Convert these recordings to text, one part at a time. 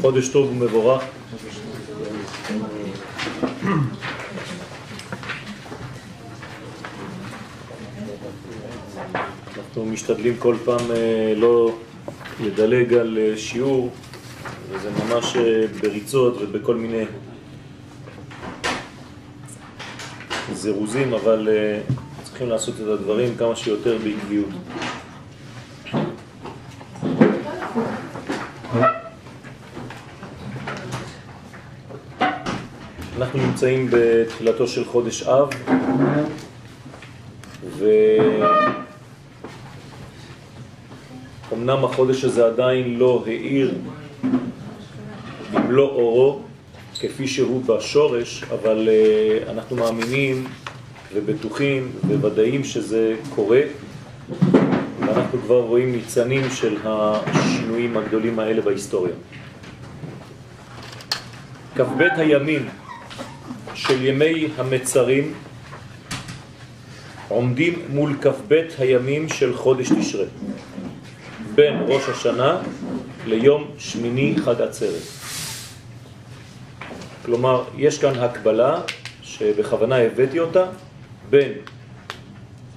חודש טוב ומבורך. אנחנו משתדלים כל פעם אה, לא לדלג על אה, שיעור, וזה ממש אה, בריצות ובכל מיני זירוזים, אבל צריכים לעשות את הדברים כמה שיותר בעקביות. אנחנו נמצאים בתחילתו של חודש אב, ואומנם החודש הזה עדיין לא האיר במלוא אורו כפי שהוא בשורש, אבל אה, אנחנו מאמינים ובטוחים וודאים שזה קורה, ואנחנו כבר רואים ניצנים של השינויים הגדולים האלה בהיסטוריה. כ"ב הימים של ימי המצרים עומדים מול כ"ב הימים של חודש תשרה, בין ראש השנה ליום שמיני חג עצרת. כלומר, יש כאן הקבלה שבכוונה הבאתי אותה בין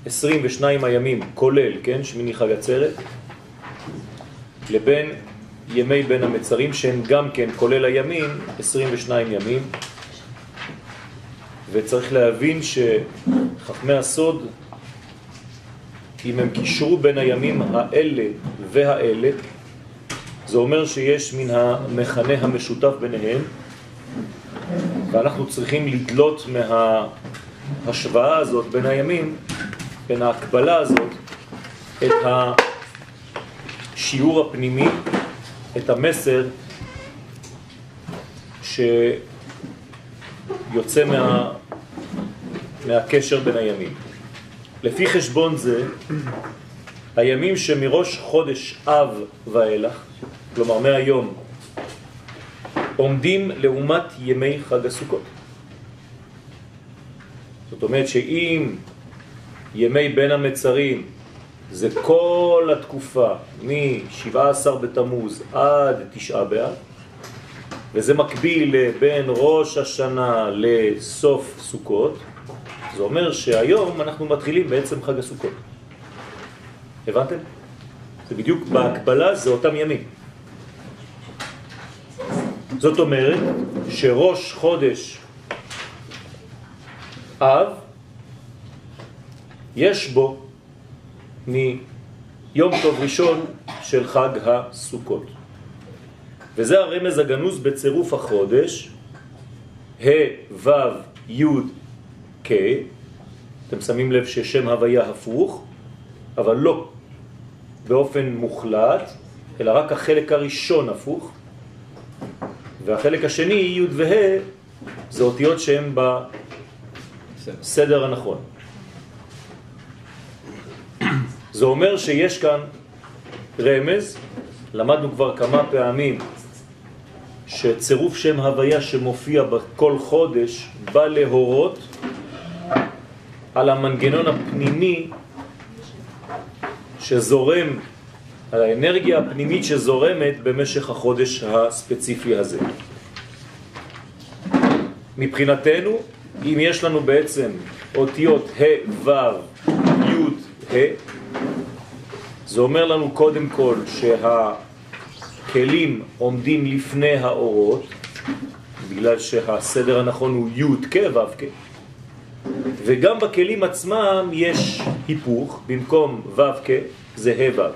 22 הימים, כולל, כן, שמיני חג עצרת, לבין ימי בין המצרים, שהם גם כן, כולל הימים, 22 ימים, וצריך להבין שחכמי הסוד, אם הם קישרו בין הימים האלה והאלה, זה אומר שיש מן המכנה המשותף ביניהם, ואנחנו צריכים לדלות מההשוואה הזאת בין הימים, בין ההקבלה הזאת, את השיעור הפנימי, את המסר שיוצא מה, מהקשר בין הימים. לפי חשבון זה, הימים שמראש חודש אב ואילך, כלומר מהיום, עומדים לעומת ימי חג הסוכות. זאת אומרת שאם ימי בין המצרים זה כל התקופה מ-17 בתמוז עד תשעה באב, וזה מקביל בין ראש השנה לסוף סוכות, זה אומר שהיום אנחנו מתחילים בעצם חג הסוכות. הבנתם? זה בדיוק בהקבלה, זה אותם ימים. זאת אומרת שראש חודש אב, יש בו מיום טוב ראשון של חג הסוכות. וזה הרמז הגנוז בצירוף החודש, ה' ו' י' כ', אתם שמים לב ששם הוויה הפוך, אבל לא באופן מוחלט, אלא רק החלק הראשון הפוך, והחלק השני, י' וה', זה אותיות שהן בסדר הנכון. זה אומר שיש כאן רמז, למדנו כבר כמה פעמים שצירוף שם הוויה שמופיע בכל חודש בא להורות על המנגנון הפנימי שזורם, על האנרגיה הפנימית שזורמת במשך החודש הספציפי הזה. מבחינתנו, אם יש לנו בעצם אותיות ה' ו' י' ה', זה אומר לנו קודם כל שהכלים עומדים לפני האורות, בגלל שהסדר הנכון הוא י' כ' ו' כ', וגם בכלים עצמם יש היפוך, במקום ו' כ' זה ה'.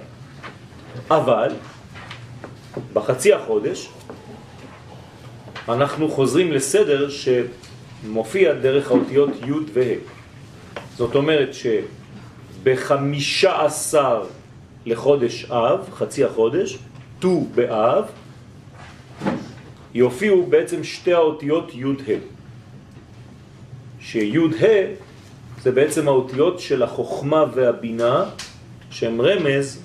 אבל בחצי החודש אנחנו חוזרים לסדר שמופיע דרך האותיות י' וה'. זאת אומרת שבחמישה עשר לחודש אב, חצי החודש, ט"ו באב, יופיעו בעצם שתי האותיות י' ה'. שי' ה' זה בעצם האותיות של החוכמה והבינה, שהם רמז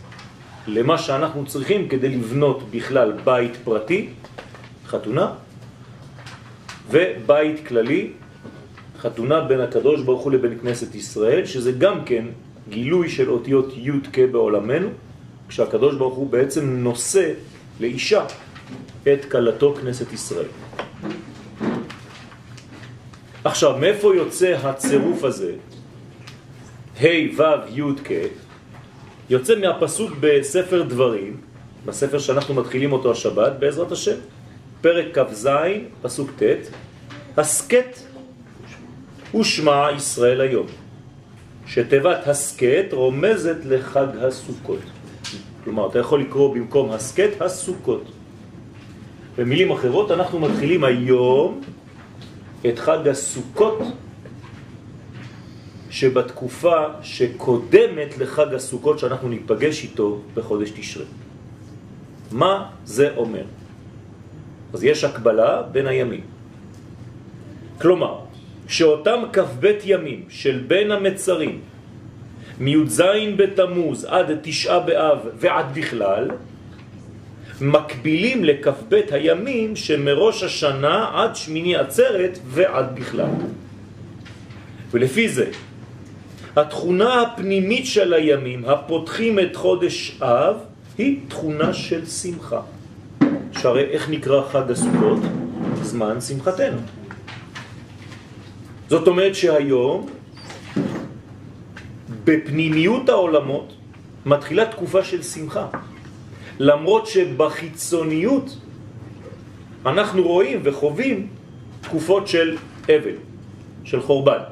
למה שאנחנו צריכים כדי לבנות בכלל בית פרטי, חתונה, ובית כללי, חתונה בין הקדוש ברוך הוא לבין כנסת ישראל, שזה גם כן גילוי של אותיות י' כ' בעולמנו, כשהקדוש ברוך הוא בעצם נושא לאישה את קלתו כנסת ישראל. עכשיו, מאיפה יוצא הצירוף הזה? ה' ו' י' כ' יוצא מהפסוק בספר דברים, בספר שאנחנו מתחילים אותו השבת, בעזרת השם, פרק כ"ז, פסוק ט', הסקט ושמע ישראל היום, שתיבת הסקט רומזת לחג הסוכות. כלומר, אתה יכול לקרוא במקום הסקט הסוכות. במילים אחרות, אנחנו מתחילים היום את חג הסוכות שבתקופה שקודמת לחג הסוכות שאנחנו ניפגש איתו בחודש תשרה. מה זה אומר? אז יש הקבלה בין הימים. כלומר, שאותם כ"ב ימים של בין המצרים, מי"ז בתמוז עד תשעה באב ועד בכלל, מקבילים לכ"ב הימים שמראש השנה עד שמיני עצרת ועד בכלל. ולפי זה, התכונה הפנימית של הימים הפותחים את חודש אב היא תכונה של שמחה. שהרי איך נקרא חג הסוכות? זמן שמחתנו. זאת אומרת שהיום, בפנימיות העולמות, מתחילה תקופה של שמחה. למרות שבחיצוניות אנחנו רואים וחווים תקופות של אבל, של חורבן.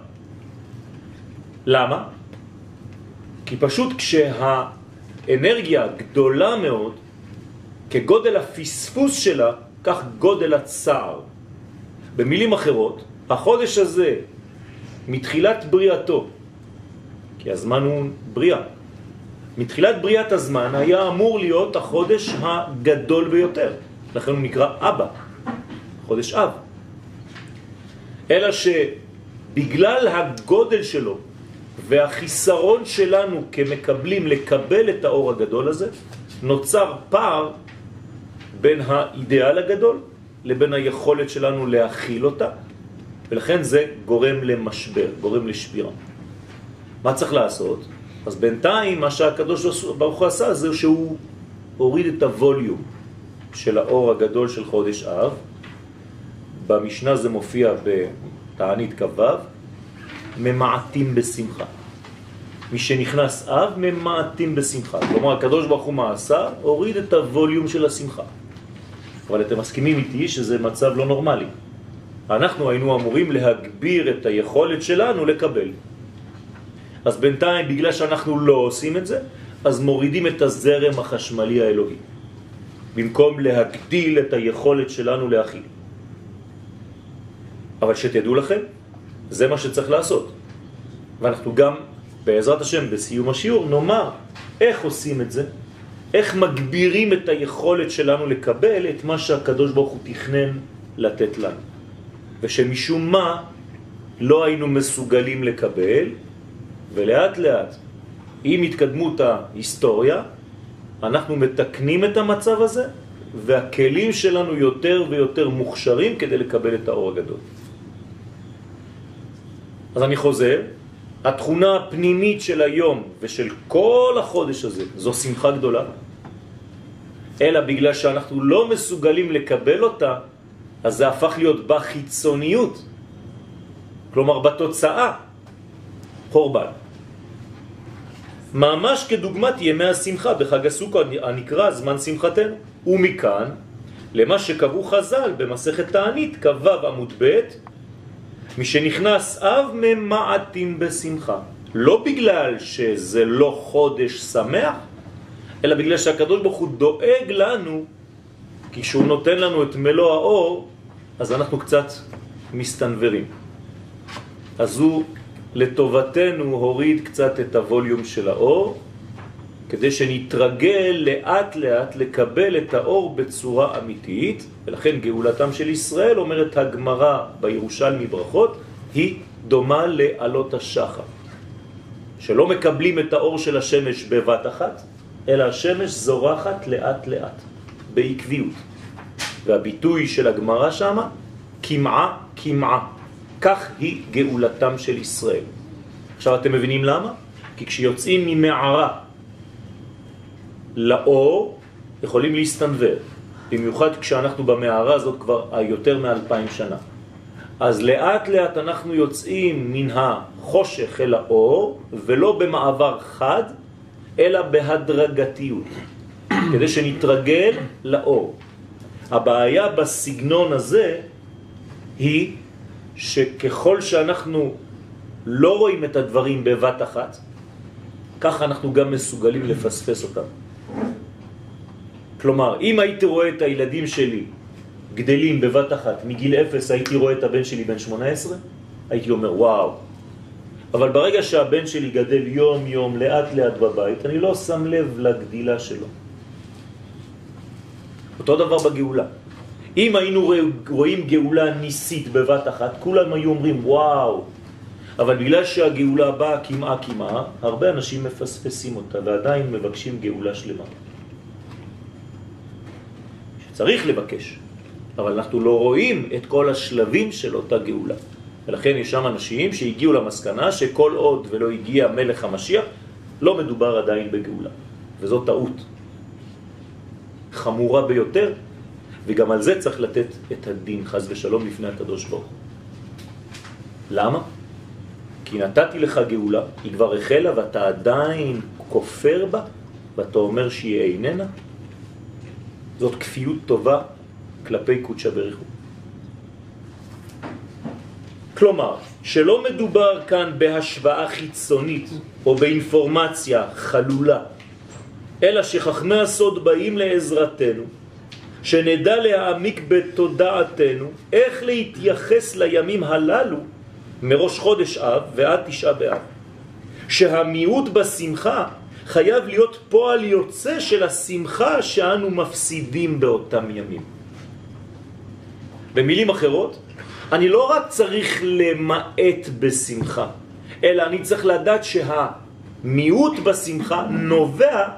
למה? כי פשוט כשהאנרגיה גדולה מאוד, כגודל הפספוס שלה, כך גודל הצער. במילים אחרות, החודש הזה, מתחילת בריאתו, כי הזמן הוא בריאה, מתחילת בריאת הזמן היה אמור להיות החודש הגדול ביותר, לכן הוא נקרא אבא, חודש אב. אלא שבגלל הגודל שלו והחיסרון שלנו כמקבלים לקבל את האור הגדול הזה, נוצר פער בין האידאל הגדול לבין היכולת שלנו להכיל אותה, ולכן זה גורם למשבר, גורם לשבירה. מה צריך לעשות? אז בינתיים מה שהקדוש ברוך הוא עשה זה שהוא הוריד את הווליום של האור הגדול של חודש אב. במשנה זה מופיע בתענית כ"ו, ממעטים בשמחה. מי שנכנס אב, ממעטים בשמחה. כלומר, הקדוש ברוך הוא מה עשה? הוריד את הווליום של השמחה. אבל אתם מסכימים איתי שזה מצב לא נורמלי. אנחנו היינו אמורים להגביר את היכולת שלנו לקבל. אז בינתיים, בגלל שאנחנו לא עושים את זה, אז מורידים את הזרם החשמלי האלוהי, במקום להגדיל את היכולת שלנו להכיל. אבל שתדעו לכם, זה מה שצריך לעשות. ואנחנו גם, בעזרת השם, בסיום השיעור, נאמר איך עושים את זה, איך מגבירים את היכולת שלנו לקבל את מה שהקדוש ברוך הוא תכנן לתת לנו. ושמשום מה לא היינו מסוגלים לקבל, ולאט לאט, עם התקדמות ההיסטוריה, אנחנו מתקנים את המצב הזה, והכלים שלנו יותר ויותר מוכשרים כדי לקבל את האור הגדול. אז אני חוזר, התכונה הפנימית של היום ושל כל החודש הזה זו שמחה גדולה, אלא בגלל שאנחנו לא מסוגלים לקבל אותה, אז זה הפך להיות בחיצוניות, כלומר בתוצאה, חורבן. ממש כדוגמת ימי השמחה בחג הסוכות הנקרא זמן שמחתנו. ומכאן למה שקבעו חז"ל במסכת תענית כ"ו עמוד ב' מי שנכנס אב ממעטים בשמחה. לא בגלל שזה לא חודש שמח, אלא בגלל שהקדוש ברוך הוא דואג לנו, כי כשהוא נותן לנו את מלוא האור, אז אנחנו קצת מסתנברים. אז הוא לטובתנו הוריד קצת את הווליום של האור, כדי שנתרגל לאט לאט לקבל את האור בצורה אמיתית, ולכן גאולתם של ישראל, אומרת הגמרא בירושלמי ברכות, היא דומה לעלות השחר. שלא מקבלים את האור של השמש בבת אחת, אלא השמש זורחת לאט לאט, בעקביות. והביטוי של הגמרא שמה, כמעה כמעה. כך היא גאולתם של ישראל. עכשיו אתם מבינים למה? כי כשיוצאים ממערה לאור, יכולים להסתנבר. במיוחד כשאנחנו במערה הזאת כבר יותר מאלפיים שנה. אז לאט לאט אנחנו יוצאים מן החושך אל האור, ולא במעבר חד, אלא בהדרגתיות, כדי שנתרגל לאור. הבעיה בסגנון הזה היא שככל שאנחנו לא רואים את הדברים בבת אחת, ככה אנחנו גם מסוגלים לפספס אותם. כלומר, אם הייתי רואה את הילדים שלי גדלים בבת אחת, מגיל אפס הייתי רואה את הבן שלי בן 18, הייתי אומר וואו. אבל ברגע שהבן שלי גדל יום יום לאט לאט בבית, אני לא שם לב לגדילה שלו. אותו דבר בגאולה. אם היינו רואים גאולה ניסית בבת אחת, כולם היו אומרים וואו. אבל בגלל שהגאולה באה כמעה כמעה, הרבה אנשים מפספסים אותה ועדיין מבקשים גאולה שלמה. שצריך לבקש, אבל אנחנו לא רואים את כל השלבים של אותה גאולה. ולכן יש שם אנשים שהגיעו למסקנה שכל עוד ולא הגיע מלך המשיח, לא מדובר עדיין בגאולה. וזו טעות חמורה ביותר, וגם על זה צריך לתת את הדין, חז ושלום, לפני הקדוש ברוך למה? כי נתתי לך גאולה, היא כבר החלה ואתה עדיין כופר בה, ואתה אומר שהיא איננה? זאת כפיות טובה כלפי קודשא בריחו. כלומר, שלא מדובר כאן בהשוואה חיצונית או באינפורמציה חלולה, אלא שחכמי הסוד באים לעזרתנו, שנדע להעמיק בתודעתנו איך להתייחס לימים הללו מראש חודש אב ועד תשעה באב. שהמיעוט בשמחה חייב להיות פועל יוצא של השמחה שאנו מפסידים באותם ימים. במילים אחרות, אני לא רק צריך למעט בשמחה, אלא אני צריך לדעת שהמיעוט בשמחה נובע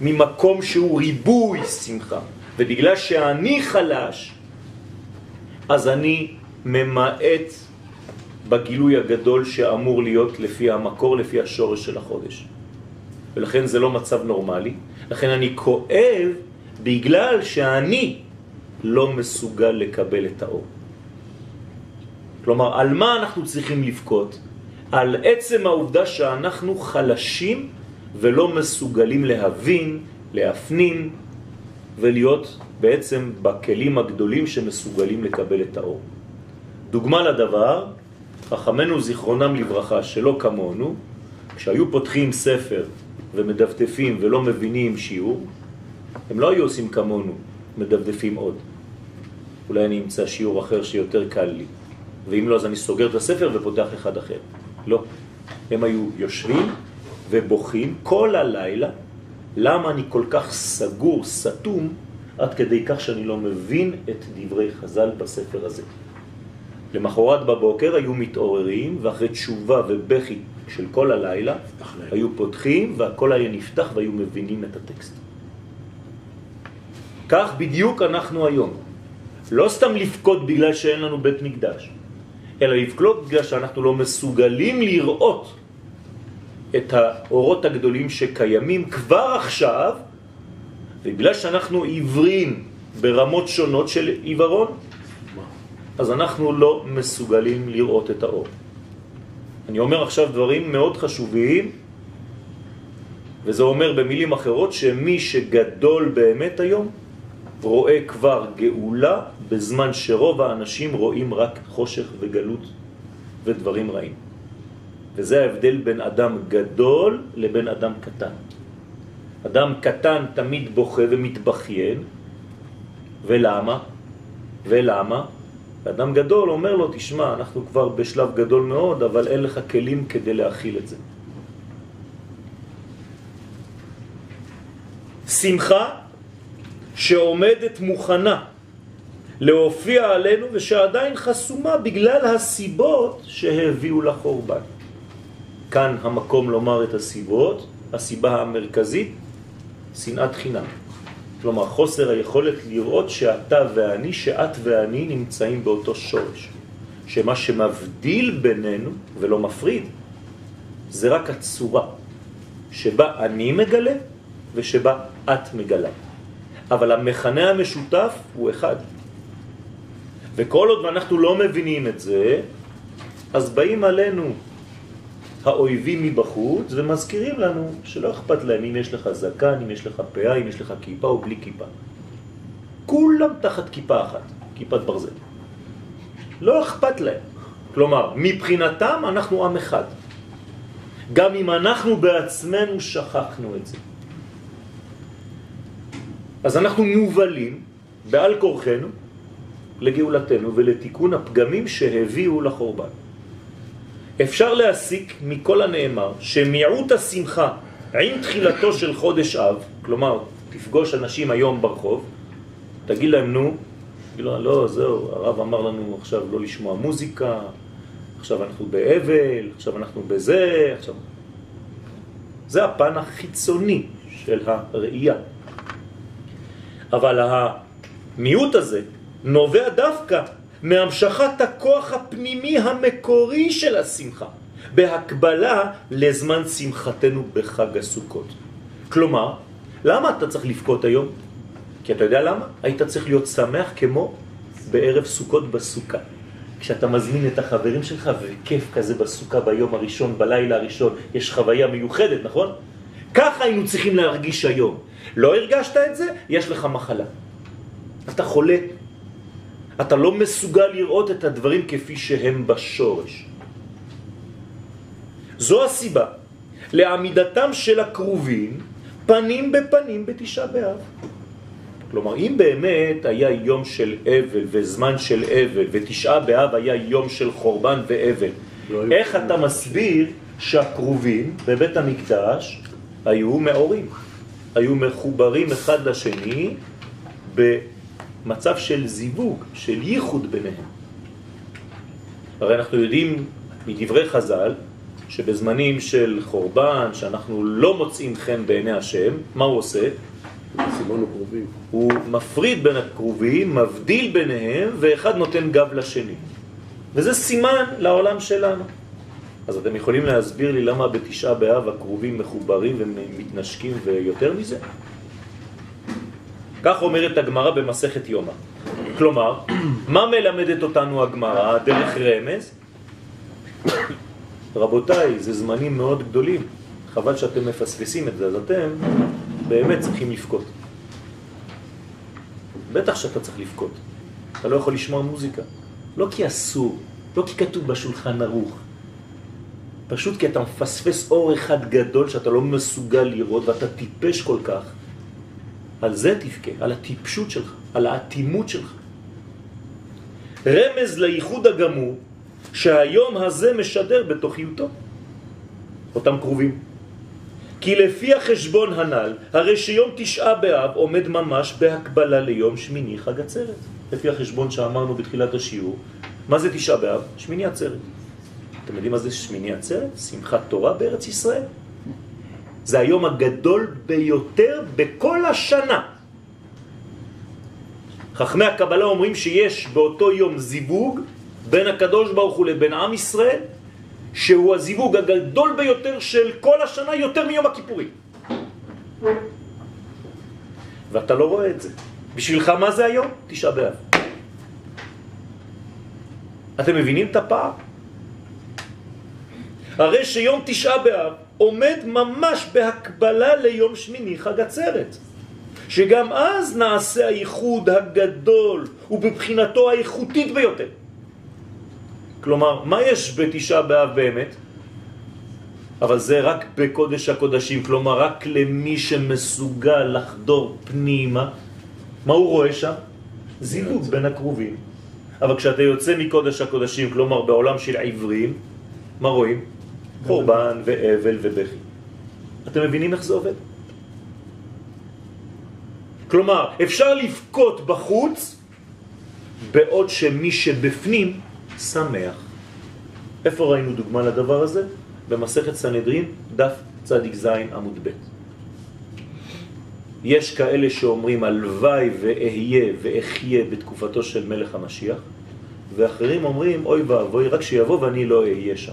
ממקום שהוא ריבוי שמחה. ובגלל שאני חלש, אז אני ממעט בגילוי הגדול שאמור להיות לפי המקור, לפי השורש של החודש. ולכן זה לא מצב נורמלי. לכן אני כואב בגלל שאני לא מסוגל לקבל את האור. כלומר, על מה אנחנו צריכים לבכות? על עצם העובדה שאנחנו חלשים ולא מסוגלים להבין, להפנים ולהיות בעצם בכלים הגדולים שמסוגלים לקבל את האור. דוגמה לדבר, חכמנו זיכרונם לברכה שלא כמונו, כשהיו פותחים ספר ומדפדפים ולא מבינים שיעור, הם לא היו עושים כמונו, מדפדפים עוד. אולי אני אמצא שיעור אחר שיותר קל לי, ואם לא אז אני סוגר את הספר ופותח אחד אחר. לא. הם היו יושבים ובוכים כל הלילה, למה אני כל כך סגור, סתום, עד כדי כך שאני לא מבין את דברי חז"ל בספר הזה. למחרת בבוקר היו מתעוררים, ואחרי תשובה ובכי של כל הלילה, היו פותחים והכל היה נפתח והיו מבינים את הטקסט. כך בדיוק אנחנו היום. לא סתם לפקוד בגלל שאין לנו בית מקדש, אלא לפקוד בגלל שאנחנו לא מסוגלים לראות את האורות הגדולים שקיימים כבר עכשיו, ובגלל שאנחנו עיוורים ברמות שונות של עיוורון, אז אנחנו לא מסוגלים לראות את האור. אני אומר עכשיו דברים מאוד חשובים, וזה אומר במילים אחרות שמי שגדול באמת היום רואה כבר גאולה בזמן שרוב האנשים רואים רק חושך וגלות ודברים רעים. וזה ההבדל בין אדם גדול לבין אדם קטן. אדם קטן תמיד בוכה ומתבכיין, ולמה? ולמה? אדם גדול אומר לו, תשמע, אנחנו כבר בשלב גדול מאוד, אבל אין לך כלים כדי להכיל את זה. שמחה שעומדת מוכנה להופיע עלינו ושעדיין חסומה בגלל הסיבות שהביאו לחורבן. כאן המקום לומר את הסיבות, הסיבה המרכזית, שנאת חינם. כלומר, חוסר היכולת לראות שאתה ואני, שאת ואני נמצאים באותו שורש. שמה שמבדיל בינינו ולא מפריד, זה רק הצורה שבה אני מגלה ושבה את מגלה. אבל המכנה המשותף הוא אחד. וכל עוד אנחנו לא מבינים את זה, אז באים עלינו האויבים מבחוץ ומזכירים לנו שלא אכפת להם אם יש לך זקן, אם יש לך פאה, אם יש לך כיפה או בלי כיפה. כולם תחת כיפה אחת, כיפת ברזל. לא אכפת להם. כלומר, מבחינתם אנחנו עם אחד. גם אם אנחנו בעצמנו שכחנו את זה. אז אנחנו מובלים בעל כורחנו לגאולתנו ולתיקון הפגמים שהביאו לחורבן. אפשר להסיק מכל הנאמר שמיעוט השמחה עם תחילתו של חודש אב, כלומר, תפגוש אנשים היום ברחוב, תגיד להם, נו, כאילו, לא, זהו, הרב אמר לנו עכשיו לא לשמוע מוזיקה, עכשיו אנחנו באבל, עכשיו אנחנו בזה, עכשיו... זה הפן החיצוני של הראייה. אבל המיעוט הזה נובע דווקא מהמשכת הכוח הפנימי המקורי של השמחה, בהקבלה לזמן שמחתנו בחג הסוכות. כלומר, למה אתה צריך לבכות היום? כי אתה יודע למה? היית צריך להיות שמח כמו בערב סוכות בסוכה. כשאתה מזמין את החברים שלך וכיף כזה בסוכה ביום הראשון, בלילה הראשון, יש חוויה מיוחדת, נכון? ככה היינו צריכים להרגיש היום. לא הרגשת את זה? יש לך מחלה. אתה חולה. אתה לא מסוגל לראות את הדברים כפי שהם בשורש. זו הסיבה לעמידתם של הקרובים פנים בפנים בתשעה באב. כלומר, אם באמת היה יום של אבל וזמן של אבל ותשעה באב היה יום של חורבן ואבל, לא איך אתה מסביר שהקרובים בבית המקדש היו מאורים, היו מחוברים אחד לשני במצב של זיווג, של ייחוד ביניהם. הרי אנחנו יודעים מדברי חז"ל שבזמנים של חורבן, שאנחנו לא מוצאים חן בעיני השם, מה הוא עושה? סימון הקרובים. הוא מפריד בין הקרובים, מבדיל ביניהם, ואחד נותן גב לשני. וזה סימן לעולם שלנו. אז אתם יכולים להסביר לי למה בתשעה באב הקרובים מחוברים ומתנשקים ויותר מזה? כך אומרת הגמרא במסכת יומא. כלומר, מה מלמדת אותנו הגמרא דרך רמז? רבותיי, זה זמנים מאוד גדולים. חבל שאתם מפספסים את זה, אז אתם באמת צריכים לבכות. בטח שאתה צריך לבכות. אתה לא יכול לשמוע מוזיקה. לא כי אסור, לא כי כתוב בשולחן ערוך. פשוט כי אתה מפספס אור אחד גדול שאתה לא מסוגל לראות ואתה טיפש כל כך. על זה תבכה, על הטיפשות שלך, על האטימות שלך. רמז לייחוד הגמור שהיום הזה משדר בתוכיותו. אותם קרובים. כי לפי החשבון הנ"ל, הרי שיום תשעה באב עומד ממש בהקבלה ליום שמיני חג עצרת. לפי החשבון שאמרנו בתחילת השיעור, מה זה תשעה באב? שמיני עצרת. אתם יודעים מה זה שמיני עצרת? שמחת תורה בארץ ישראל. זה היום הגדול ביותר בכל השנה. חכמי הקבלה אומרים שיש באותו יום זיווג בין הקדוש ברוך הוא לבין עם ישראל, שהוא הזיווג הגדול ביותר של כל השנה, יותר מיום הכיפורים. ואתה לא רואה את זה. בשבילך מה זה היום? תשעה באב. אתם מבינים את הפער? הרי שיום תשעה באב עומד ממש בהקבלה ליום שמיני חג עצרת. שגם אז נעשה הייחוד הגדול ובבחינתו האיכותית ביותר. כלומר, מה יש בתשעה באב באמת? אבל זה רק בקודש הקודשים, כלומר רק למי שמסוגל לחדור פנימה. מה הוא רואה שם? זיווג בין הקרובים. אבל כשאתה יוצא מקודש הקודשים, כלומר בעולם של עברים, מה רואים? חורבן ואבל ובכי. אתם מבינים איך זה עובד? כלומר, אפשר לבכות בחוץ בעוד שמי שבפנים שמח. איפה ראינו דוגמה לדבר הזה? במסכת סנהדרין, דף צדיק זין עמוד ב'. יש כאלה שאומרים הלוואי ואהיה ואחיה בתקופתו של מלך המשיח, ואחרים אומרים אוי ואבוי רק שיבוא ואני לא אהיה שם.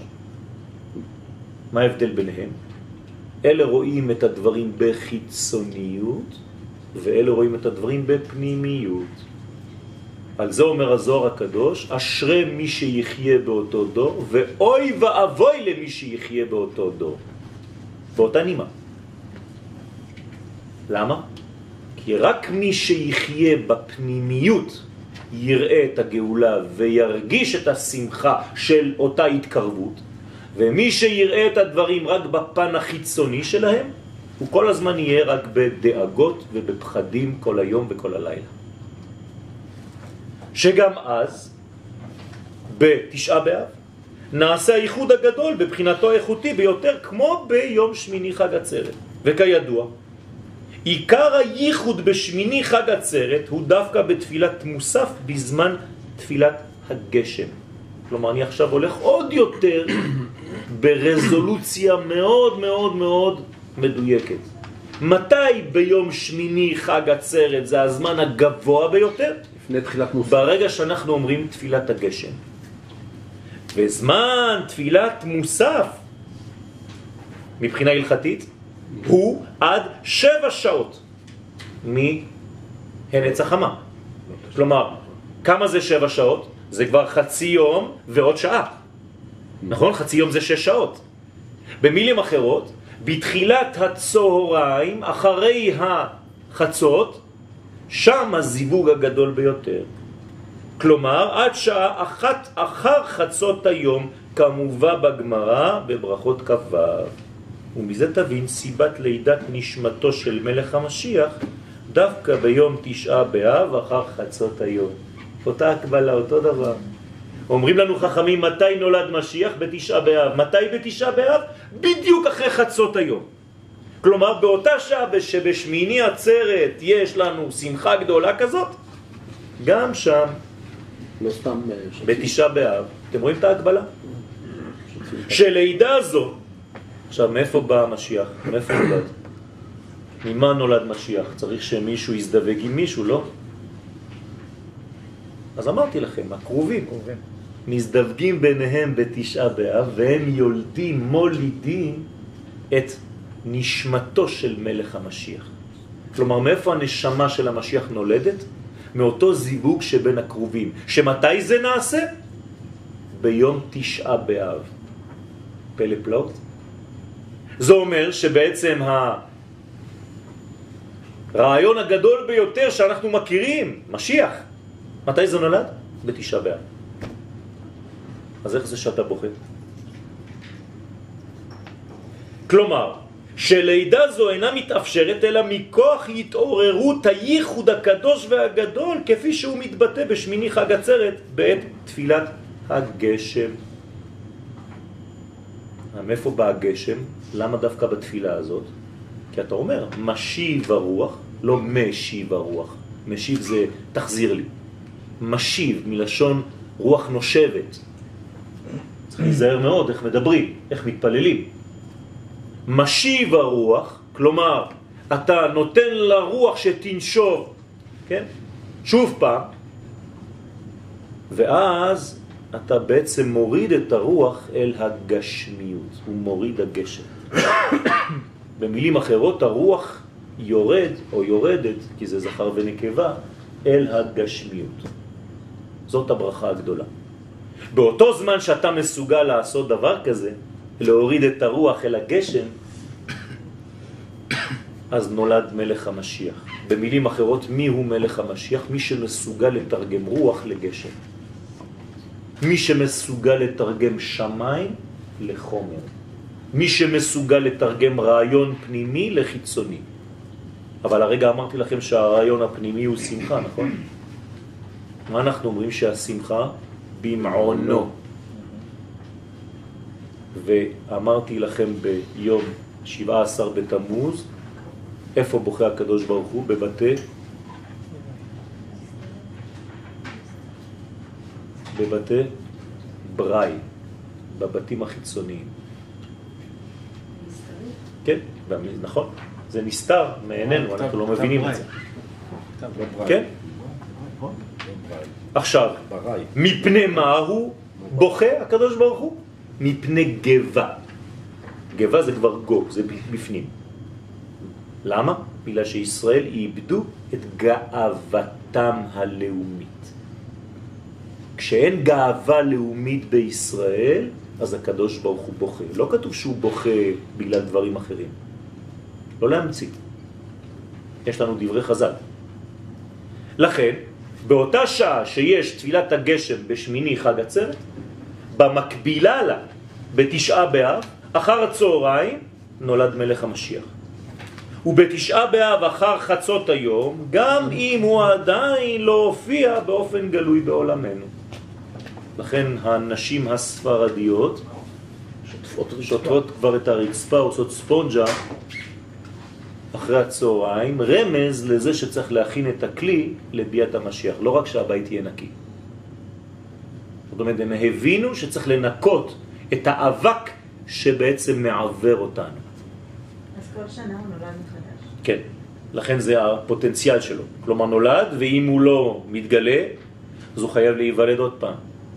מה ההבדל ביניהם? אלה רואים את הדברים בחיצוניות, ואלה רואים את הדברים בפנימיות. על זה אומר הזוהר הקדוש, אשרי מי שיחיה באותו דור, ואוי ואבוי למי שיחיה באותו דור. באותה נימה. למה? כי רק מי שיחיה בפנימיות יראה את הגאולה וירגיש את השמחה של אותה התקרבות, ומי שיראה את הדברים רק בפן החיצוני שלהם, הוא כל הזמן יהיה רק בדאגות ובפחדים כל היום וכל הלילה. שגם אז, בתשעה באב, נעשה הייחוד הגדול בבחינתו האיכותי ביותר כמו ביום שמיני חג עצרת. וכידוע, עיקר הייחוד בשמיני חג עצרת הוא דווקא בתפילת מוסף בזמן תפילת הגשם. כלומר, אני עכשיו הולך עוד יותר ברזולוציה מאוד מאוד מאוד מדויקת. מתי ביום שמיני חג עצרת זה הזמן הגבוה ביותר? לפני תחילת מוסף. ברגע שאנחנו אומרים תפילת הגשם. וזמן תפילת מוסף, מבחינה הלכתית, הוא עד שבע שעות מהנץ החמה. כלומר, כמה זה שבע שעות? זה כבר חצי יום ועוד שעה. נכון? חצי יום זה שש שעות. במילים אחרות, בתחילת הצהריים, אחרי החצות, שם הזיווג הגדול ביותר. כלומר, עד שעה אחת אחר חצות היום, כמובא בגמרא בברכות כ"ו. ומזה תבין סיבת לידת נשמתו של מלך המשיח דווקא ביום תשעה באב אחר חצות היום. אותה הקבלה, אותו דבר. אומרים לנו חכמים מתי נולד משיח? בתשעה באב. מתי בתשעה באב? בדיוק אחרי חצות היום. כלומר, באותה שעה שבשמיני עצרת יש לנו שמחה גדולה כזאת, גם שם, לא סתם... אה, בתשעה באב, אתם רואים את ההגבלה? שלידה זו, עכשיו מאיפה בא המשיח? מאיפה נולד? ממה נולד משיח? צריך שמישהו יזדווג עם מישהו, לא? אז אמרתי לכם, הקרובים, מזדווגים ביניהם בתשעה באב והם יולדים, מולידים את נשמתו של מלך המשיח. כלומר, מאיפה הנשמה של המשיח נולדת? מאותו זיווג שבין הקרובים. שמתי זה נעשה? ביום תשעה באב. פלא פלאות. זה אומר שבעצם הרעיון הגדול ביותר שאנחנו מכירים, משיח, מתי זה נולד? בתשעה באב. אז איך זה שאתה בוכה? כלומר, שלידה זו אינה מתאפשרת אלא מכוח התעוררות הייחוד הקדוש והגדול כפי שהוא מתבטא בשמיני חג עצרת בעת תפילת הגשם. מאיפה בא הגשם? למה דווקא בתפילה הזאת? כי אתה אומר, משיב הרוח, לא משיב הרוח. משיב זה תחזיר לי. משיב מלשון רוח נושבת. צריך להיזהר מאוד איך מדברים, איך מתפללים. משיב הרוח, כלומר, אתה נותן לרוח שתנשוב, כן? שוב פעם, ואז אתה בעצם מוריד את הרוח אל הגשמיות, הוא מוריד הגשם. במילים אחרות, הרוח יורד או יורדת, כי זה זכר ונקבה, אל הגשמיות. זאת הברכה הגדולה. באותו זמן שאתה מסוגל לעשות דבר כזה, להוריד את הרוח אל הגשם, אז נולד מלך המשיח. במילים אחרות, מי הוא מלך המשיח? מי שמסוגל לתרגם רוח לגשם. מי שמסוגל לתרגם שמיים לחומר. מי שמסוגל לתרגם רעיון פנימי לחיצוני. אבל הרגע אמרתי לכם שהרעיון הפנימי הוא שמחה, נכון? מה אנחנו אומרים? שהשמחה במעונו. ואמרתי לכם ביום 17 בתמוז, איפה בוכה הקדוש ברוך הוא? בבתי בבתי בראי, בבתים החיצוניים. כן, נכון, זה נסתר מעינינו, אנחנו לא מבינים את זה. כן? עכשיו, מפני מה הוא בוכה הקדוש ברוך הוא? מפני גבה. גבה זה כבר גו, זה בפנים. למה? בגלל שישראל איבדו את גאוותם הלאומית. כשאין גאווה לאומית בישראל, אז הקדוש ברוך הוא בוכה. לא כתוב שהוא בוכה בגלל דברים אחרים. לא להמציא. יש לנו דברי חז"ל. לכן, באותה שעה שיש תפילת הגשם בשמיני חג עצרת, במקבילה לה, בתשעה באב, אחר הצהריים, נולד מלך המשיח. ובתשעה באב אחר חצות היום, גם אם הוא עדיין לא הופיע באופן גלוי בעולמנו. לכן הנשים הספרדיות שוטפות כבר את הרצפה, עושות ספונג'ה אחרי הצהריים, רמז לזה שצריך להכין את הכלי לביאת המשיח, לא רק שהבית יהיה נקי. זאת אומרת, הם הבינו שצריך לנקות את האבק שבעצם מעבר אותנו. אז כל שנה הוא נולד מחדש. כן, לכן זה הפוטנציאל שלו. כלומר נולד, ואם הוא לא מתגלה, אז הוא חייב להיוולד עוד פעם.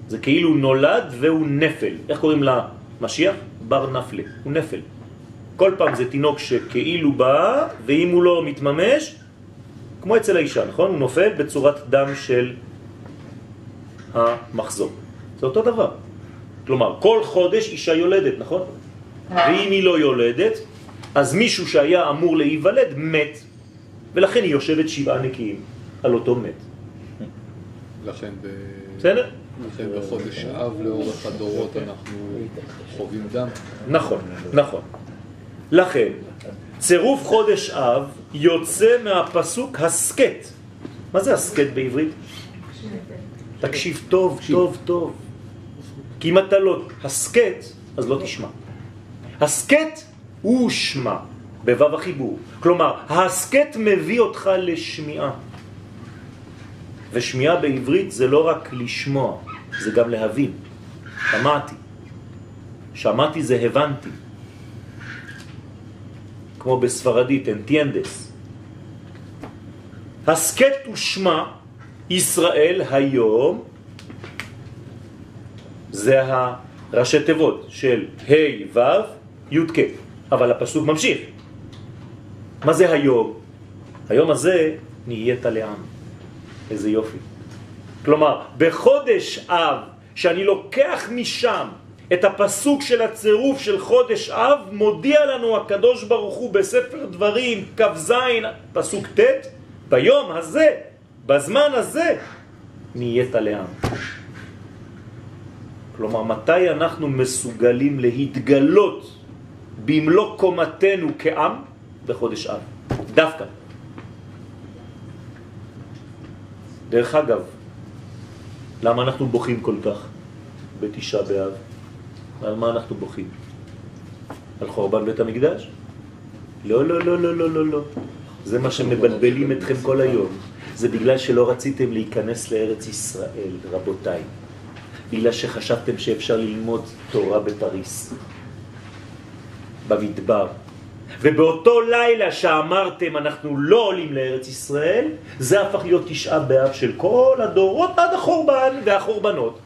זה כאילו נולד והוא נפל. איך קוראים למשיח? בר נפלה, הוא נפל. כל פעם זה תינוק שכאילו בא, ואם הוא לא מתממש, כמו אצל האישה, נכון? הוא נופל בצורת דם של המחזור. זה אותו דבר. כלומר, כל חודש אישה יולדת, נכון? ואם היא לא יולדת, אז מישהו שהיה אמור להיוולד מת, ולכן היא יושבת שבעה נקיים על אותו מת. לכן, ב... בסדר? לכן בחודש אב לאורך הדורות אנחנו חווים דם. נכון, נכון. לכן, צירוף חודש אב יוצא מהפסוק הסקט. מה זה הסקט בעברית? תקשיב טוב, טוב, טוב. כי אם אתה לא הסקט, אז לא תשמע. הסקט הוא שמע, בו"ב החיבור. כלומר, ההסכת מביא אותך לשמיעה. ושמיעה בעברית זה לא רק לשמוע, זה גם להבין. שמעתי. שמעתי זה הבנתי. כמו בספרדית, entiendes. הסכת ושמע ישראל היום הזה הראשי תיבות של ה' ו' י' כ', אבל הפסוק ממשיך. מה זה היום? היום הזה נהיית לעם. איזה יופי. כלומר, בחודש אב, שאני לוקח משם את הפסוק של הצירוף של חודש אב, מודיע לנו הקדוש ברוך הוא בספר דברים, כ"ז, פסוק ט', ביום הזה, בזמן הזה, נהיית לעם. כלומר, מתי אנחנו מסוגלים להתגלות במלוא קומתנו כעם? בחודש אב. דווקא. דרך אגב, למה אנחנו בוכים כל כך בתשעה באב? על מה אנחנו בוכים? על חורבן בית המקדש? לא, לא, לא, לא, לא, לא, לא. זה מה שמבלבלים אתכם כל היום. זה בגלל שלא רציתם להיכנס לארץ ישראל, רבותיי. בגלל שחשבתם שאפשר ללמוד תורה בפריס, במדבר. ובאותו לילה שאמרתם אנחנו לא עולים לארץ ישראל, זה הפך להיות תשעה באב של כל הדורות עד החורבן והחורבנות.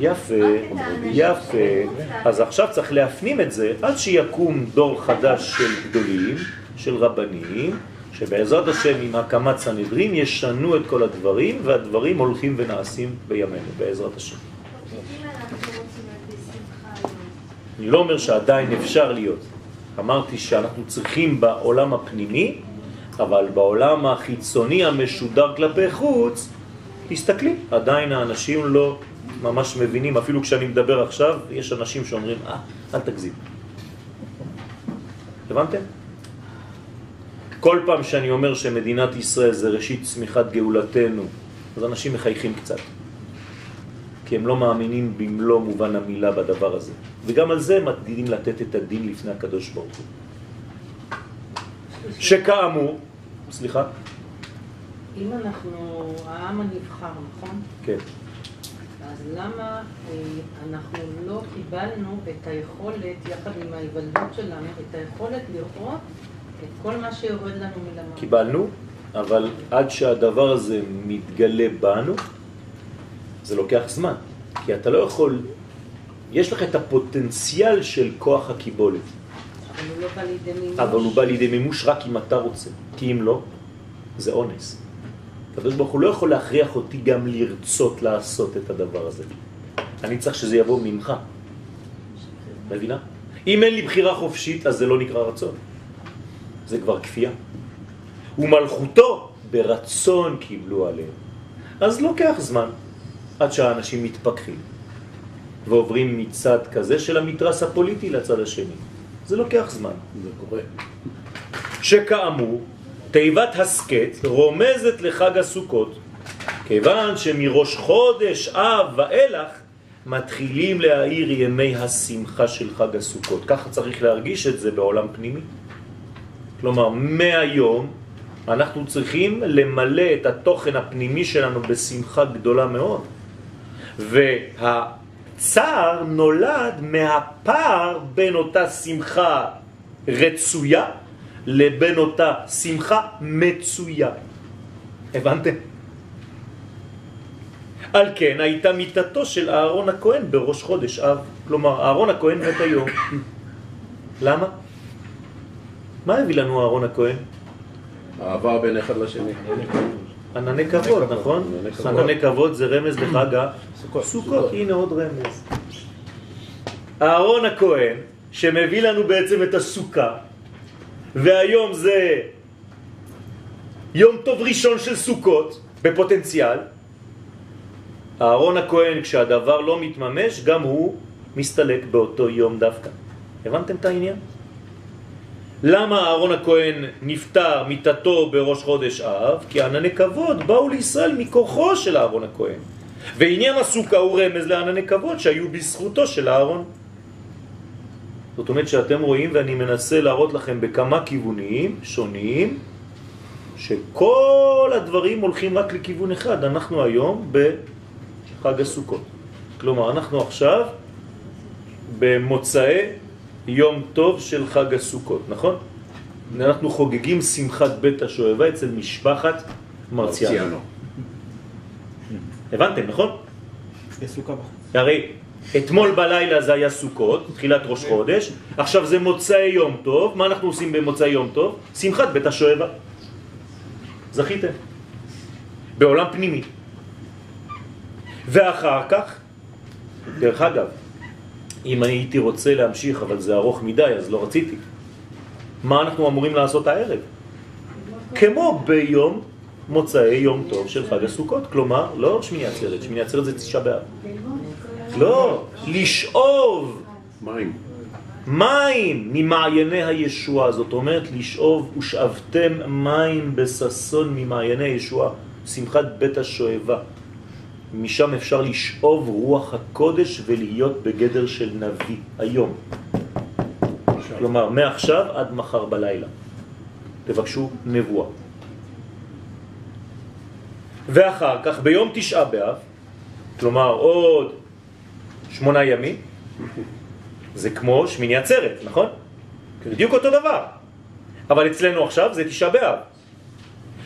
יפה, יפה. אז עכשיו צריך להפנים את זה עד שיקום דור חדש של גדולים, של רבנים, שבעזרת השם עם הקמת סנהדרין ישנו את כל הדברים, והדברים הולכים ונעשים בימינו, בעזרת השם. אני לא אומר שעדיין אפשר להיות. אמרתי שאנחנו צריכים בעולם הפנימי, אבל בעולם החיצוני המשודר כלפי חוץ, תסתכלי, עדיין האנשים לא ממש מבינים, אפילו כשאני מדבר עכשיו, יש אנשים שאומרים, אה, אל תגזים. הבנתם? כל פעם שאני אומר שמדינת ישראל זה ראשית צמיחת גאולתנו, אז אנשים מחייכים קצת. כי הם לא מאמינים במלוא מובן המילה בדבר הזה. וגם על זה הם עתידים לתת את הדין לפני הקדוש ברוך הוא. שכאמור, סליחה? אם אנחנו העם הנבחר, נכון? כן. אז למה אה, אנחנו לא קיבלנו את היכולת, יחד עם ההיוולדות שלנו, את היכולת לראות את כל מה שיורד לנו מלמעלה? קיבלנו, אבל עד שהדבר הזה מתגלה בנו, זה לוקח זמן. כי אתה לא יכול יש לך את הפוטנציאל של כוח הקיבולת, אבל הוא לא בא לידי מימוש. אבל הוא בא לידי מימוש רק אם אתה רוצה, כי אם לא, זה אונס. הקדוש ברוך הוא לא יכול להכריח אותי גם לרצות לעשות את הדבר הזה. אני צריך שזה יבוא ממך. מבינה? אם אין לי בחירה חופשית, אז זה לא נקרא רצון. זה כבר כפייה. ומלכותו ברצון קיבלו עליהם. אז לוקח זמן עד שהאנשים מתפכחים ועוברים מצד כזה של המתרס הפוליטי לצד השני. זה לוקח זמן. זה קורה. שכאמור, תיבת הסקט רומזת לחג הסוכות, כיוון שמראש חודש אב ואילך מתחילים להאיר ימי השמחה של חג הסוכות. ככה צריך להרגיש את זה בעולם פנימי. כלומר, מהיום אנחנו צריכים למלא את התוכן הפנימי שלנו בשמחה גדולה מאוד. והצער נולד מהפער בין אותה שמחה רצויה לבין אותה שמחה מצויה. הבנתם? על כן הייתה מיטתו של אהרון הכהן בראש חודש אב. כלומר, אהרון הכהן מת היום. למה? מה הביא לנו אהרון הכהן? אהבה בין אחד לשני. ענני כבוד, נכון? ענני כבוד. ענני כבוד זה רמז לחג הסוכות. הנה עוד רמז. אהרון הכהן, שמביא לנו בעצם את הסוכה, והיום זה יום טוב ראשון של סוכות, בפוטנציאל. אהרון הכהן, כשהדבר לא מתממש, גם הוא מסתלק באותו יום דווקא. הבנתם את העניין? למה אהרון הכהן נפטר מיטתו בראש חודש אב? כי ענני כבוד באו לישראל מכוחו של אהרון הכהן. ועניין הסוכה הוא רמז לענני כבוד שהיו בזכותו של אהרון. זאת אומרת שאתם רואים, ואני מנסה להראות לכם בכמה כיוונים שונים, שכל הדברים הולכים רק לכיוון אחד. אנחנו היום בחג הסוכות. כלומר, אנחנו עכשיו במוצאי יום טוב של חג הסוכות, נכון? אנחנו חוגגים שמחת בית השואבה אצל משפחת מרציאנו. מרציאנו. הבנתם, נכון? יש סוכה בחוץ. הרי אתמול בלילה זה היה סוכות, תחילת ראש חודש, עכשיו זה מוצאי יום טוב, מה אנחנו עושים במוצאי יום טוב? שמחת בית השואבה. זכיתם. בעולם פנימי. ואחר כך, דרך אגב, אם הייתי רוצה להמשיך, אבל זה ארוך מדי, אז לא רציתי. מה אנחנו אמורים לעשות הערב? כמו ביום מוצאי יום טוב של חג הסוכות, כלומר, לא שמיני עצרת, שמיני עצרת זה תשעה באב. לא, לשאוב מים. מים ממעייני הישועה, זאת אומרת לשאוב ושאבתם מים בססון ממעייני הישועה, שמחת בית השואבה. משם אפשר לשאוב רוח הקודש ולהיות בגדר של נביא היום. כלומר, מעכשיו עד מחר בלילה. תבקשו נבואה. ואחר כך, ביום תשעה באב, כלומר עוד שמונה ימים, זה כמו שמיני עצרת, נכון? בדיוק אותו דבר. אבל אצלנו עכשיו זה תשעה באב,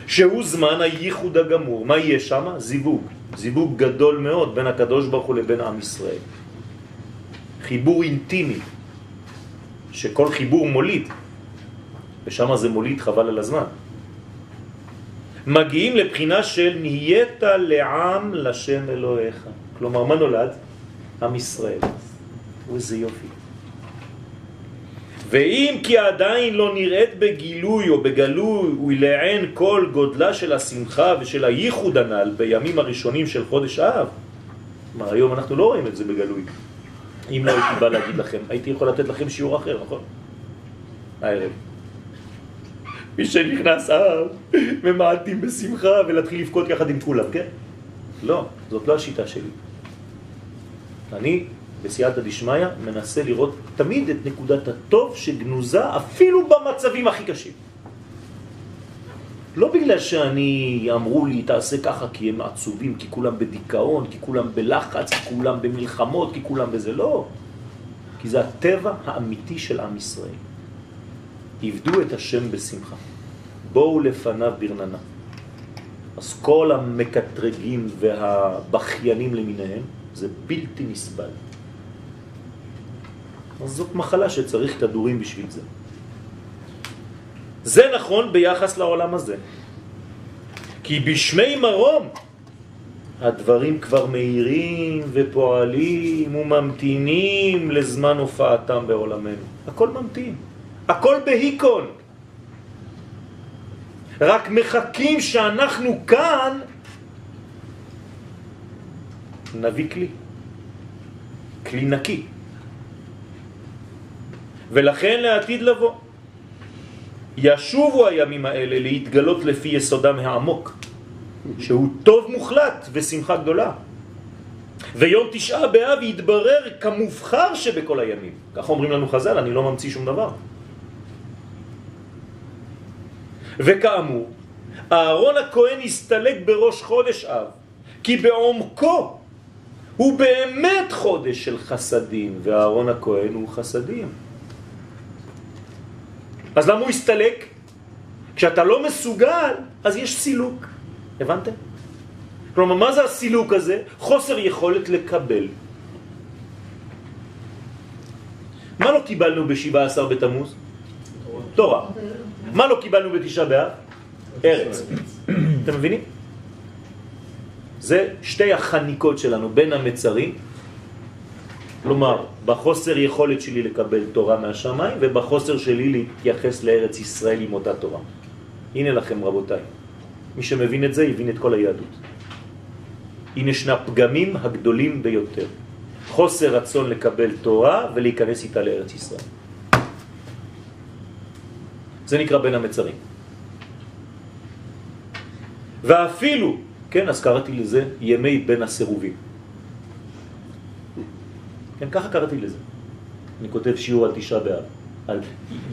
שהוא זמן הייחוד הגמור. מה יהיה שם? זיווג. זיווג גדול מאוד בין הקדוש ברוך הוא לבין עם ישראל. חיבור אינטימי, שכל חיבור מוליד, ושם זה מוליד חבל על הזמן. מגיעים לבחינה של נהיית לעם לשם אלוהיך. כלומר, מה נולד? עם ישראל. ואיזה יופי. ואם כי עדיין לא נראית בגילוי או בגלוי ולעין כל גודלה של השמחה ושל הייחוד הנ"ל בימים הראשונים של חודש אב, כלומר היום אנחנו לא רואים את זה בגלוי. אם לא הייתי בא להגיד לכם, הייתי יכול לתת לכם שיעור אחר, נכון? הערב. מי שנכנס אב, ממעטים בשמחה ולהתחיל לבכות יחד עם כולם, כן? לא, זאת לא השיטה שלי. אני בסייעתא דשמיא מנסה לראות תמיד את נקודת הטוב שגנוזה אפילו במצבים הכי קשים. לא בגלל שאני, אמרו לי, תעשה ככה כי הם עצובים, כי כולם בדיכאון, כי כולם בלחץ, כי כולם במלחמות, כי כולם בזה, לא. כי זה הטבע האמיתי של עם ישראל. עבדו את השם בשמחה. בואו לפניו ברננה. אז כל המקטרגים והבכיינים למיניהם זה בלתי נסבל. אז זאת מחלה שצריך כדורים בשביל זה. זה נכון ביחס לעולם הזה. כי בשמי מרום הדברים כבר מהירים ופועלים וממתינים לזמן הופעתם בעולמנו. הכל ממתין, הכל בהיקון. רק מחכים שאנחנו כאן נביא כלי, כלי נקי. ולכן לעתיד לבוא. ישובו הימים האלה להתגלות לפי יסודם העמוק, שהוא טוב מוחלט ושמחה גדולה. ויום תשעה באב יתברר כמובחר שבכל הימים. כך אומרים לנו חז"ל, אני לא ממציא שום דבר. וכאמור, אהרון הכהן הסתלק בראש חודש אב, כי בעומקו הוא באמת חודש של חסדים, ואהרון הכהן הוא חסדים. אז למה הוא הסתלק? כשאתה לא מסוגל, אז יש סילוק. הבנתם? כלומר, מה זה הסילוק הזה? חוסר יכולת לקבל. מה לא קיבלנו ב-17 בתמוז? תורה. מה לא קיבלנו בתשעה באב? ארץ. אתם מבינים? זה שתי החניקות שלנו בין המצרים כלומר, בחוסר יכולת שלי לקבל תורה מהשמיים ובחוסר שלי להתייחס לארץ ישראל עם אותה תורה. הנה לכם רבותיי, מי שמבין את זה יבין את כל היהדות. הנה שני הפגמים הגדולים ביותר. חוסר רצון לקבל תורה ולהיכנס איתה לארץ ישראל. זה נקרא בין המצרים. ואפילו, כן, אז קראתי לזה ימי בין הסירובים. כן, ככה קראתי לזה. אני כותב שיעור על תשעה באב, על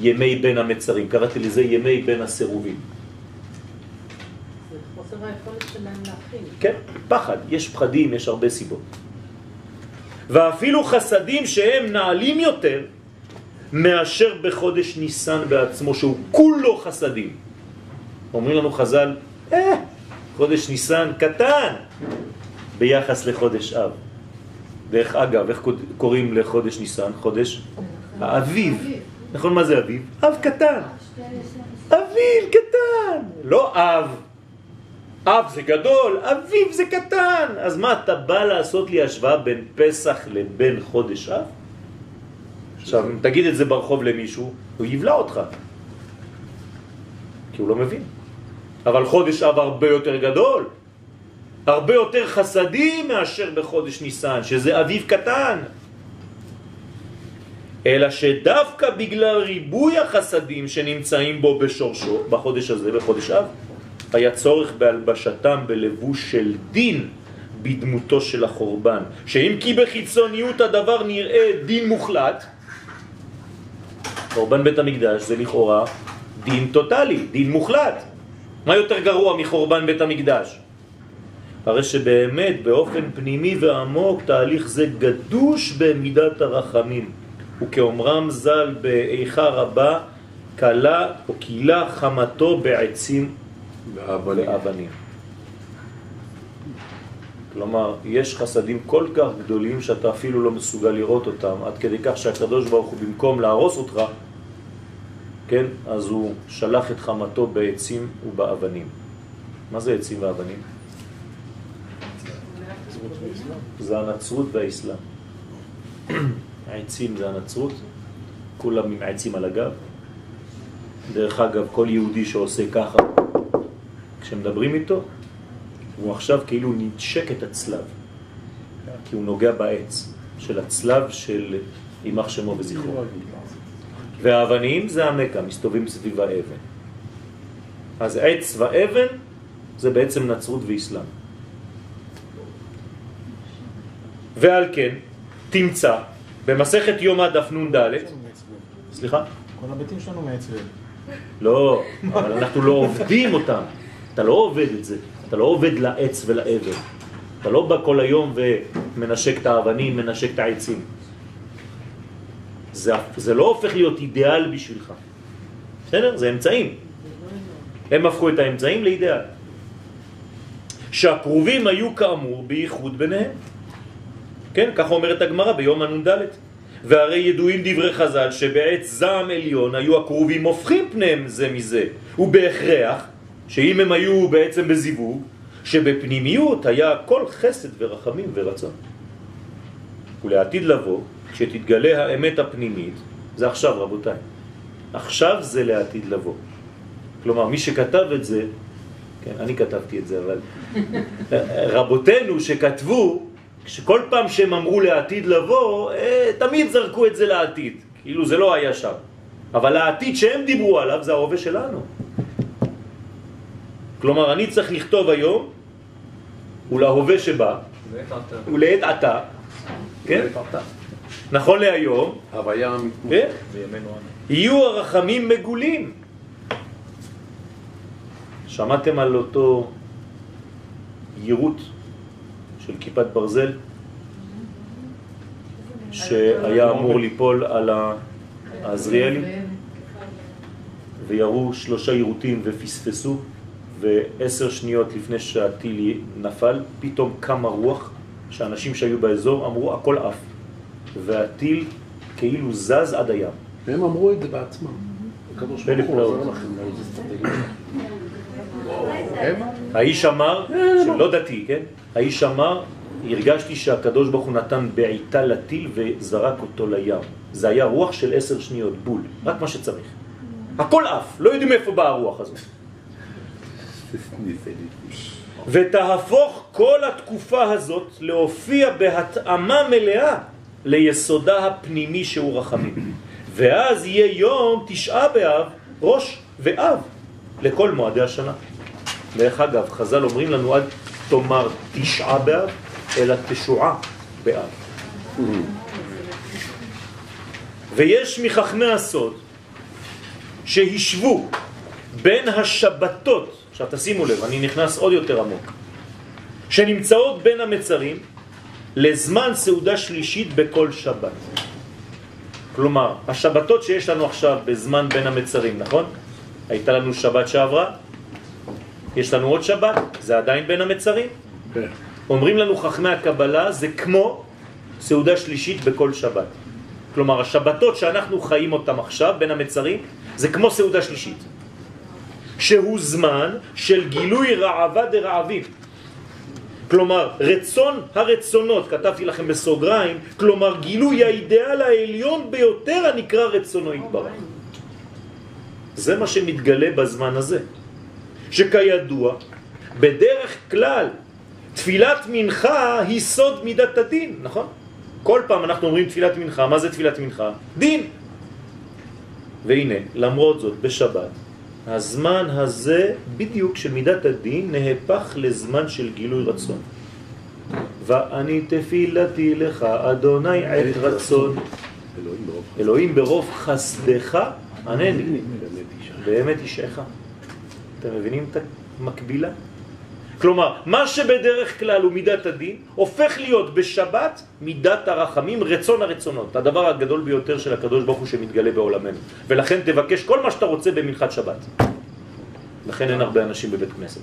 ימי בין המצרים, קראתי לזה ימי בין הסירובים. כן, פחד, יש פחדים, יש הרבה סיבות. ואפילו חסדים שהם נעלים יותר מאשר בחודש ניסן בעצמו, שהוא כולו חסדים. אומרים לנו חז"ל, אה, חודש ניסן קטן ביחס לחודש אב. דרך אגב, איך קוראים לחודש ניסן? חודש האביב. נכון, מה זה אביב? אב קטן. אביב קטן. לא אב. אב זה גדול, אביב זה קטן. אז מה, אתה בא לעשות לי השוואה בין פסח לבין חודש אב? עכשיו, אם תגיד את זה ברחוב למישהו, הוא יבלע אותך. כי הוא לא מבין. אבל חודש אב הרבה יותר גדול. הרבה יותר חסדים מאשר בחודש ניסן, שזה אביב קטן. אלא שדווקא בגלל ריבוי החסדים שנמצאים בו בשורשו, בחודש הזה, בחודש אב, היה צורך בהלבשתם בלבוש של דין בדמותו של החורבן. שאם כי בחיצוניות הדבר נראה דין מוחלט, חורבן בית המקדש זה לכאורה דין טוטלי, דין מוחלט. מה יותר גרוע מחורבן בית המקדש? הרי שבאמת באופן פנימי ועמוק תהליך זה גדוש במידת הרחמים. וכאומרם ז"ל באיכה רבה, קלה או קילה חמתו בעצים ואבנים. כלומר, יש חסדים כל כך גדולים שאתה אפילו לא מסוגל לראות אותם, עד כדי כך שהקדוש ברוך הוא במקום להרוס אותך, כן, אז הוא שלח את חמתו בעצים ובאבנים. מה זה עצים ואבנים? זה הנצרות והאסלאם. העצים זה הנצרות, כולם עם העצים על הגב. דרך אגב, כל יהודי שעושה ככה, כשמדברים איתו, הוא עכשיו כאילו נדשק את הצלב, כי הוא נוגע בעץ של הצלב של יימח שמו וזכרו. והאבנים זה המקה, מסתובבים סביב האבן. אז עץ ואבן זה בעצם נצרות ואסלאם. ועל כן תמצא במסכת יומא דף נ"ד, סליחה? כל הביתים שלנו מעצבן. לא, אבל אנחנו לא עובדים אותם. אתה לא עובד את זה. אתה לא עובד לעץ ולאבן. אתה לא בא כל היום ומנשק את האבנים, מנשק את העצים. זה, זה לא הופך להיות אידיאל בשבילך. בסדר? זה אמצעים. הם הפכו את האמצעים לאידיאל. שהקרובים היו כאמור בייחוד ביניהם. כן, כך אומרת הגמרא ביום הנ"ד. והרי ידועים דברי חז"ל שבעת זעם עליון היו הקרובים הופכים פניהם זה מזה, ובהכרח שאם הם היו בעצם בזיווג, שבפנימיות היה כל חסד ורחמים ורצון. ולעתיד לבוא, כשתתגלה האמת הפנימית, זה עכשיו רבותיי, עכשיו זה לעתיד לבוא. כלומר, מי שכתב את זה, כן, אני כתבתי את זה, אבל רבותינו שכתבו, שכל פעם שהם אמרו לעתיד לבוא, אה, תמיד זרקו את זה לעתיד, כאילו זה לא היה שם. אבל העתיד שהם דיברו עליו זה ההווה שלנו. כלומר, אני צריך לכתוב היום, ולהווה שבא, ולעת עתה, כן? נכון להיום, הוויה כן? יהיו הרחמים מגולים. שמעתם על אותו יירוט של כיפת ברזל? שהיה אמור ליפול על העזריאלי? וירו שלושה יירוטים ופספסו ועשר שניות לפני שהטיל נפל פתאום קמה רוח שאנשים שהיו באזור אמרו הכל עף והטיל כאילו זז עד הים. הם אמרו את זה בעצמם. הקדוש ברוך הוא פלאות. עוזר לכם לאיזה אסטרטגיה. האיש אמר, שלא דתי, כן? האיש אמר, הרגשתי שהקדוש ברוך הוא נתן בעיטה לטיל וזרק אותו לים. זה היה רוח של עשר שניות, בול, רק מה שצריך. הכל עף, לא יודעים איפה באה הרוח הזאת. ותהפוך כל התקופה הזאת להופיע בהתאמה מלאה ליסודה הפנימי שהוא רחמים. ואז יהיה יום תשעה באב, ראש ואב, לכל מועדי השנה. דרך אגב, חז"ל אומרים לנו אל תאמר תשעה באב, אלא תשועה באב. ויש מחכמי הסוד שהשבו בין השבתות, עכשיו תשימו לב, אני נכנס עוד יותר עמוק, שנמצאות בין המצרים לזמן סעודה שלישית בכל שבת. כלומר, השבתות שיש לנו עכשיו בזמן בין המצרים, נכון? הייתה לנו שבת שעברה, יש לנו עוד שבת, זה עדיין בין המצרים. כן. אומרים לנו חכמי הקבלה, זה כמו סעודה שלישית בכל שבת. כלומר, השבתות שאנחנו חיים אותם עכשיו, בין המצרים, זה כמו סעודה שלישית. שהוא זמן של גילוי רעבה דרעבים. כלומר, רצון הרצונות, כתבתי לכם בסוגריים, כלומר גילוי האידאל העליון ביותר הנקרא רצונו יתברך. זה מה שמתגלה בזמן הזה. שכידוע, בדרך כלל, תפילת מנחה היא סוד מידת הדין, נכון? כל פעם אנחנו אומרים תפילת מנחה, מה זה תפילת מנחה? דין. והנה, למרות זאת, בשבת, הזמן הזה בדיוק של מידת הדין נהפך לזמן של גילוי רצון. ואני תפילתי לך, אדוני עת רצון. אלוהים ברוב חסדך, אישה. באמת אישך. אתם מבינים את המקבילה? כלומר, מה שבדרך כלל הוא מידת הדין, הופך להיות בשבת מידת הרחמים, רצון הרצונות. הדבר הגדול ביותר של הקדוש ברוך הוא שמתגלה בעולמנו. ולכן תבקש כל מה שאתה רוצה במנחת שבת. לכן אין הרבה אנשים בבית כנסת.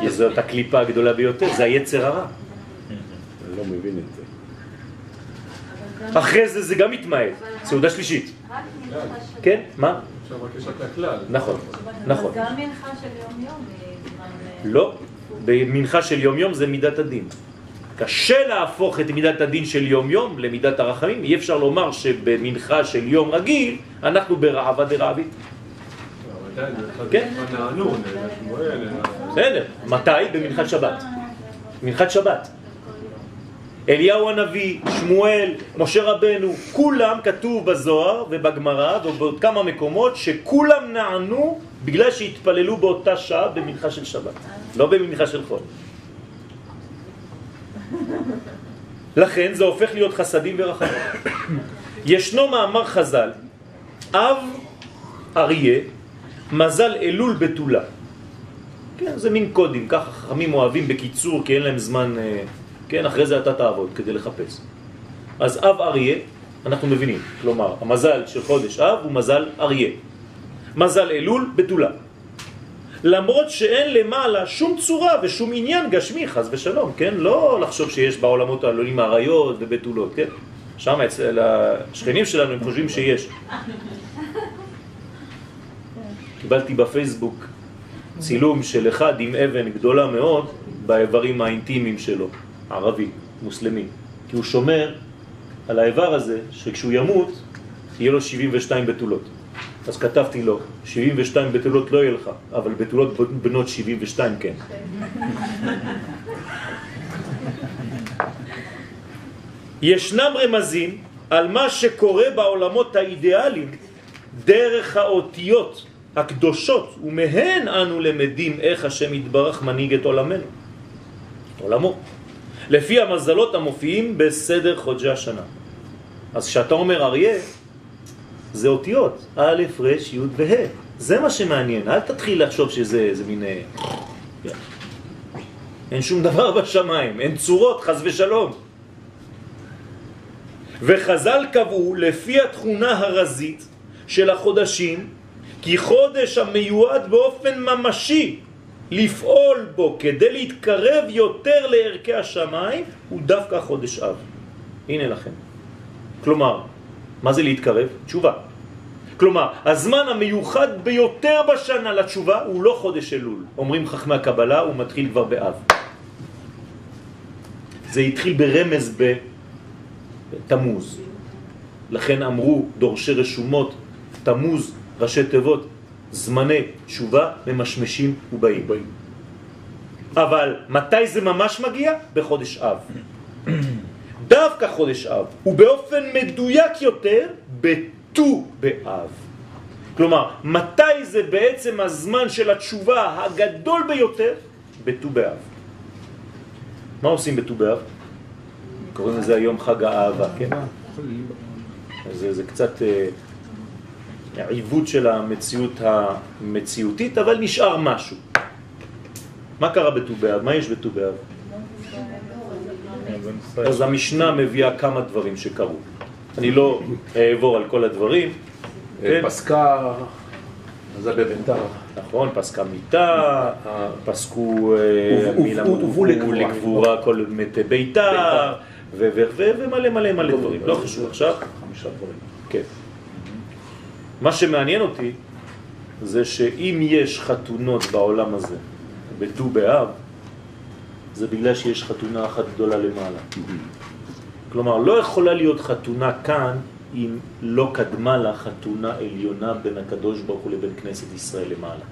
כי זאת הקליפה הגדולה ביותר, זה היצר הרע. אני לא מבין את זה. אחרי זה זה גם מתמעט, סעודה שלישית. כן? מה? אפשר לבקש רק לכלל. נכון, נכון. גם מנחה של יום-יום היא זמן... לא, במנחה של יום-יום זה מידת הדין. קשה להפוך את מידת הדין של יום-יום למידת הרחמים. אי אפשר לומר שבמנחה של יום רגיל אנחנו ברעבה דרעבית. כן. בסדר. מתי? במנחת שבת. מנחת שבת. אליהו הנביא, שמואל, משה רבנו, כולם כתוב בזוהר ובגמרא ובעוד כמה מקומות שכולם נענו בגלל שהתפללו באותה שעה במנחה של שבת, לא במנחה של חול. לכן זה הופך להיות חסדים ורחמים. ישנו מאמר חז"ל, אב אריה, מזל אלול בתולה. כן, זה מין קודים, ככה חכמים אוהבים בקיצור, כי אין להם זמן, אה, כן, אחרי זה אתה תעבוד כדי לחפש. אז אב אריה, אנחנו מבינים, כלומר, המזל של חודש אב הוא מזל אריה. מזל אלול בתולה. למרות שאין למעלה שום צורה ושום עניין גשמי, חז ושלום, כן? לא לחשוב שיש בעולמות העלולים אריות ובתולות, כן? שם אצל השכנים שלנו הם חושבים שיש. קיבלתי בפייסבוק צילום של אחד עם אבן גדולה מאוד באיברים האינטימיים שלו, ערבי, מוסלמי. כי הוא שומר על האיבר הזה, שכשהוא ימות, יהיה לו 72 בתולות. אז כתבתי לו, 72 בתולות לא יהיה לך, אבל בתולות בנות 72 כן. ישנם רמזים על מה שקורה בעולמות האידיאליים דרך האותיות הקדושות, ומהן אנו למדים איך השם יתברך מנהיג את עולמנו, עולמו, לפי המזלות המופיעים בסדר חודשי השנה. אז כשאתה אומר אריה, זה אותיות, א', ר', י' וה'. זה מה שמעניין, אל תתחיל לחשוב שזה איזה מין... אה, אין שום דבר בשמיים, אין צורות, חז ושלום. וחז"ל קבעו לפי התכונה הרזית של החודשים כי חודש המיועד באופן ממשי לפעול בו כדי להתקרב יותר לערכי השמיים הוא דווקא חודש אב. הנה לכם. כלומר, מה זה להתקרב? תשובה. כלומר, הזמן המיוחד ביותר בשנה לתשובה הוא לא חודש אלול. אומרים חכמי הקבלה, הוא מתחיל כבר באב. זה התחיל ברמז בתמוז. לכן אמרו דורשי רשומות, תמוז, ראשי תיבות, זמני תשובה ממשמשים ובאים. אבל מתי זה ממש מגיע? בחודש אב. דווקא חודש אב, ובאופן מדויק יותר, בט"ו באב. כלומר, מתי זה בעצם הזמן של התשובה הגדול ביותר? בט"ו באב. מה עושים בט"ו באב? קוראים לזה היום חג האהבה, כן? זה, זה קצת אה, עיוות של המציאות המציאותית, אבל נשאר משהו. מה קרה בט"ו באב? מה יש בט"ו באב? אז המשנה מביאה כמה דברים שקרו. אני לא אעבור על כל הדברים. כן? פסקה, זה בביתר. נכון, פסקה מיטה, פסקו אה, לקבורה. כל מתי ביתר, ומלא מלא מלא דברים. לא חשוב עכשיו. חמישה דברים. כן. מה שמעניין אותי זה שאם יש חתונות בעולם הזה בט"ו באב, זה בגלל שיש חתונה אחת גדולה למעלה. כלומר, לא יכולה להיות חתונה כאן אם לא קדמה לה חתונה עליונה בין הקדוש ברוך הוא לבין כנסת ישראל למעלה.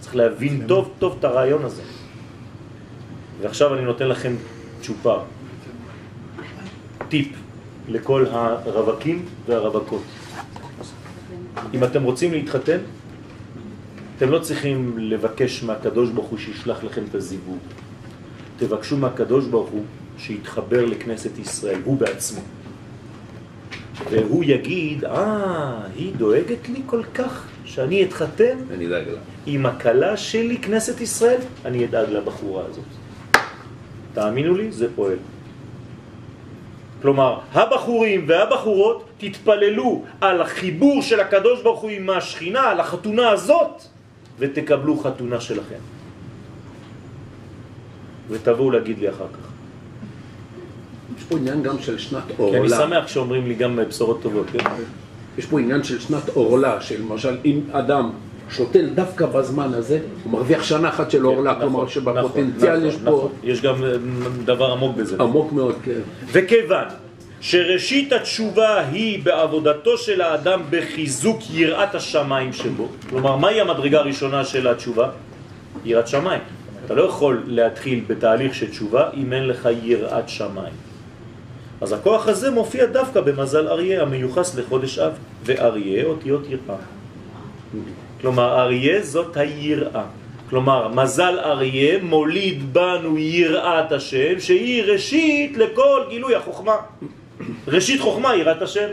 צריך להבין טוב טוב את הרעיון הזה. ועכשיו אני נותן לכם צ'ופר, טיפ לכל הרווקים והרווקות. אם אתם רוצים להתחתן, אתם לא צריכים לבקש מהקדוש ברוך הוא שישלח לכם את הזיווג. תבקשו מהקדוש ברוך הוא שיתחבר לכנסת ישראל, הוא בעצמו. והוא יגיד, אה, היא דואגת לי כל כך שאני אתחתן אני אדאג לה. עם הקלה שלי, כנסת ישראל, אני אדאג לבחורה הזאת. תאמינו לי, זה פועל. כלומר, הבחורים והבחורות תתפללו על החיבור של הקדוש ברוך הוא עם השכינה, על החתונה הזאת, ותקבלו חתונה שלכם. ותבואו להגיד לי אחר כך. יש פה עניין גם של שנת כי אני. שמח שאומרים לי גם בשורות טובות. כן? יש פה עניין של שנת עורלה, של למשל אם אדם שותל דווקא בזמן הזה, הוא מרוויח שנה אחת של עורלה, נכון, כלומר נכון, שבפוטנציאל נכון, יש פה נכון. יש גם אה, דבר עמוק בזה. עמוק מאוד, כן. וכיוון שראשית התשובה היא בעבודתו של האדם בחיזוק יראת השמיים שבו, כלומר, מהי המדרגה הראשונה של התשובה? יראת שמיים. אתה לא יכול להתחיל בתהליך של תשובה אם אין לך יראת שמיים. אז הכוח הזה מופיע דווקא במזל אריה המיוחס לחודש אב, ואריה אותיות יראה. כלומר, אריה זאת היראה. כלומר, מזל אריה מוליד בנו יראת השם, שהיא ראשית לכל גילוי החוכמה. ראשית חוכמה, יראת השם.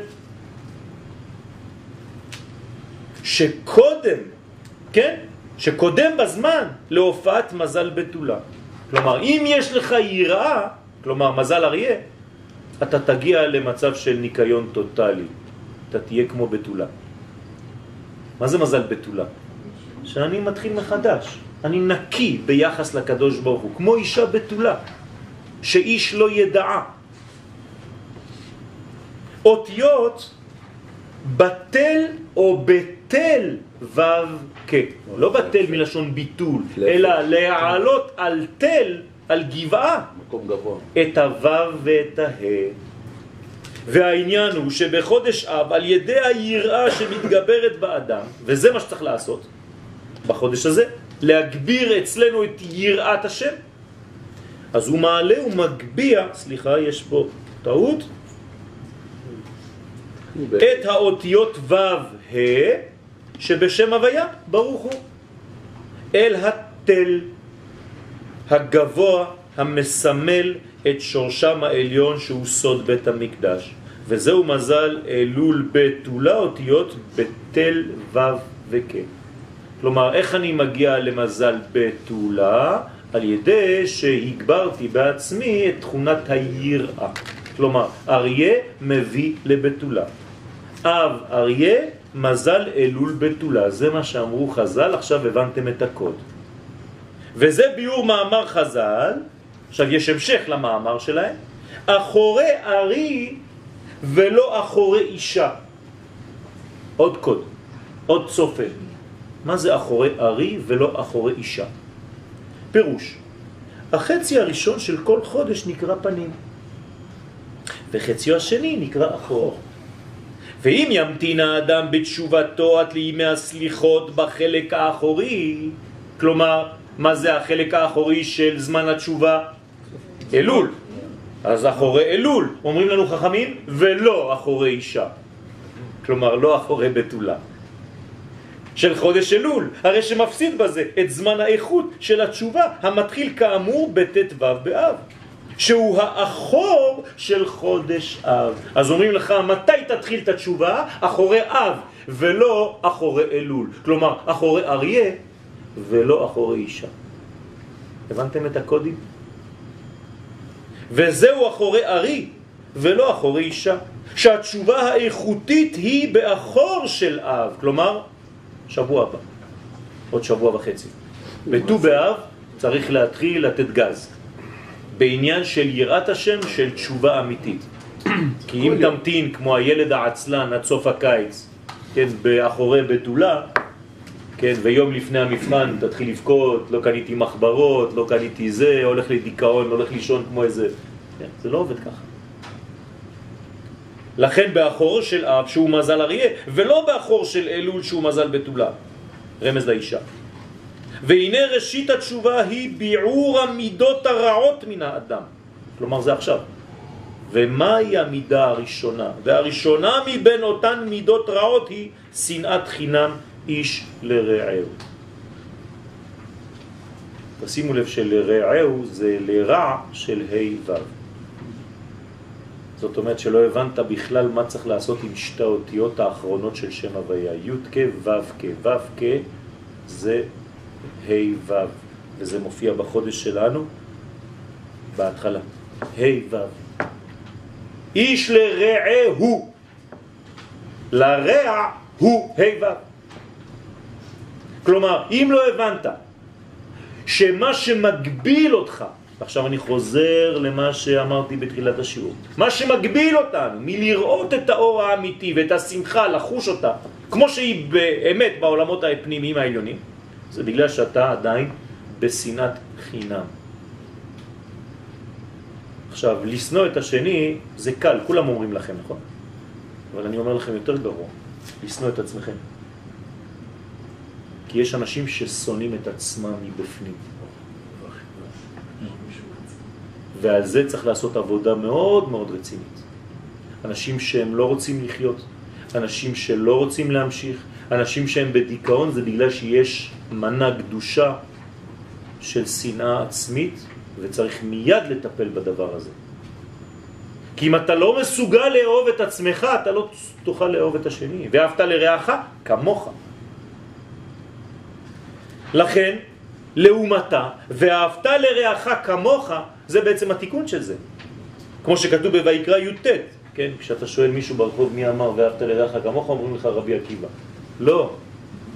שקודם, כן? שקודם בזמן להופעת מזל בתולה. כלומר, אם יש לך יראה, כלומר מזל אריה, אתה תגיע למצב של ניקיון טוטלי. אתה תהיה כמו בתולה. מה זה מזל בתולה? שאני מתחיל מחדש. אני נקי ביחס לקדוש ברוך הוא, כמו אישה בתולה, שאיש לא ידעה. אותיות בטל או בטל ו' כ. לא בטל מלשון ביטול, אלא להעלות על תל, על גבעה, מקום גבוה. את הו' ואת הה. והעניין הוא שבחודש אב, על ידי היראה שמתגברת באדם, וזה מה שצריך לעשות בחודש הזה, להגביר אצלנו את יראת השם. אז הוא מעלה ומגביה, סליחה, יש פה טעות, את האותיות ו' ה' שבשם הוויה, ברוך הוא, אל התל הגבוה המסמל את שורשם העליון שהוא סוד בית המקדש. וזהו מזל אלול בתולה אותיות בתל ו' וכ'. כלומר, איך אני מגיע למזל בתולה? על ידי שהגברתי בעצמי את תכונת היראה. כלומר, אריה מביא לבתולה. אב אריה, מזל אלול בתולה. זה מה שאמרו חז"ל, עכשיו הבנתם את הקוד. וזה ביור מאמר חז"ל, עכשיו יש המשך למאמר שלהם, אחורי ארי ולא אחורי אישה. עוד קוד, עוד צופן. מה זה אחורי ארי ולא אחורי אישה? פירוש, החצי הראשון של כל חודש נקרא פנים, וחציו השני נקרא אחור. ואם ימתין האדם בתשובתו עד לימי הסליחות בחלק האחורי, כלומר, מה זה החלק האחורי של זמן התשובה? אלול. אז אחורי אלול, אומרים לנו חכמים, ולא אחורי אישה. כלומר, לא אחורי בתולה. של חודש אלול, הרי שמפסיד בזה את זמן האיכות של התשובה המתחיל כאמור בט"ו באב, שהוא האחור של חודש אב. אז אומרים לך, מתי תתחיל את התשובה? אחורי אב, ולא אחורי אלול. כלומר, אחורי אריה ולא אחורי אישה. הבנתם את הקודים? וזהו אחורי ארי ולא אחורי אישה. שהתשובה האיכותית היא באחור של אב, כלומר שבוע הבא, עוד שבוע וחצי. בט"ו באב צריך להתחיל לתת גז, בעניין של יראת השם של תשובה אמיתית. כי אם תמתין כמו הילד העצלן עד סוף הקיץ, כן, באחורי בתולה, כן, ויום לפני המבחן תתחיל לבכות, לא קניתי מחברות, לא קניתי זה, הולך לדיכאון, הולך לישון כמו איזה... כן, זה לא עובד ככה. לכן באחור של אב שהוא מזל אריה, ולא באחור של אלול שהוא מזל בתולה. רמז לאישה. והנה ראשית התשובה היא ביעור המידות הרעות מן האדם. כלומר זה עכשיו. ומהי המידה הראשונה? והראשונה מבין אותן מידות רעות היא שנאת חינם איש לרעהו. תשימו לב שלרעהו זה לרע של ה' ו'. זאת אומרת שלא הבנת בכלל מה צריך לעשות עם שתי האותיות האחרונות של שם הוויה, י' כ' ו' כ', ו' כ' זה ה' ו', וזה מופיע בחודש שלנו בהתחלה, ה' ו'. איש לרעהו, לרע הוא ה' ו'. כלומר, אם לא הבנת שמה שמגביל אותך עכשיו אני חוזר למה שאמרתי בתחילת השיעור. מה שמגביל אותנו מלראות את האור האמיתי ואת השמחה, לחוש אותה, כמו שהיא באמת בעולמות הפנימיים העליונים, זה בגלל שאתה עדיין בשנאת חינם. עכשיו, לשנוא את השני זה קל, כולם אומרים לכם, נכון? אבל אני אומר לכם יותר גרוע, לשנוא את עצמכם. כי יש אנשים ששונאים את עצמם מבפנים. ועל זה צריך לעשות עבודה מאוד מאוד רצינית. אנשים שהם לא רוצים לחיות, אנשים שלא רוצים להמשיך, אנשים שהם בדיכאון זה בגלל שיש מנה קדושה של שנאה עצמית וצריך מיד לטפל בדבר הזה. כי אם אתה לא מסוגל לאהוב את עצמך, אתה לא תוכל לאהוב את השני. ואהבת לרעך כמוך. לכן, לעומתה, ואהבת לרעך כמוך, זה בעצם התיקון של זה. כמו שכתוב בויקרא י"ט, כן? כשאתה שואל מישהו ברחוב מי אמר ואהבת לרעך כמוך, אומרים לך רבי עקיבא. לא,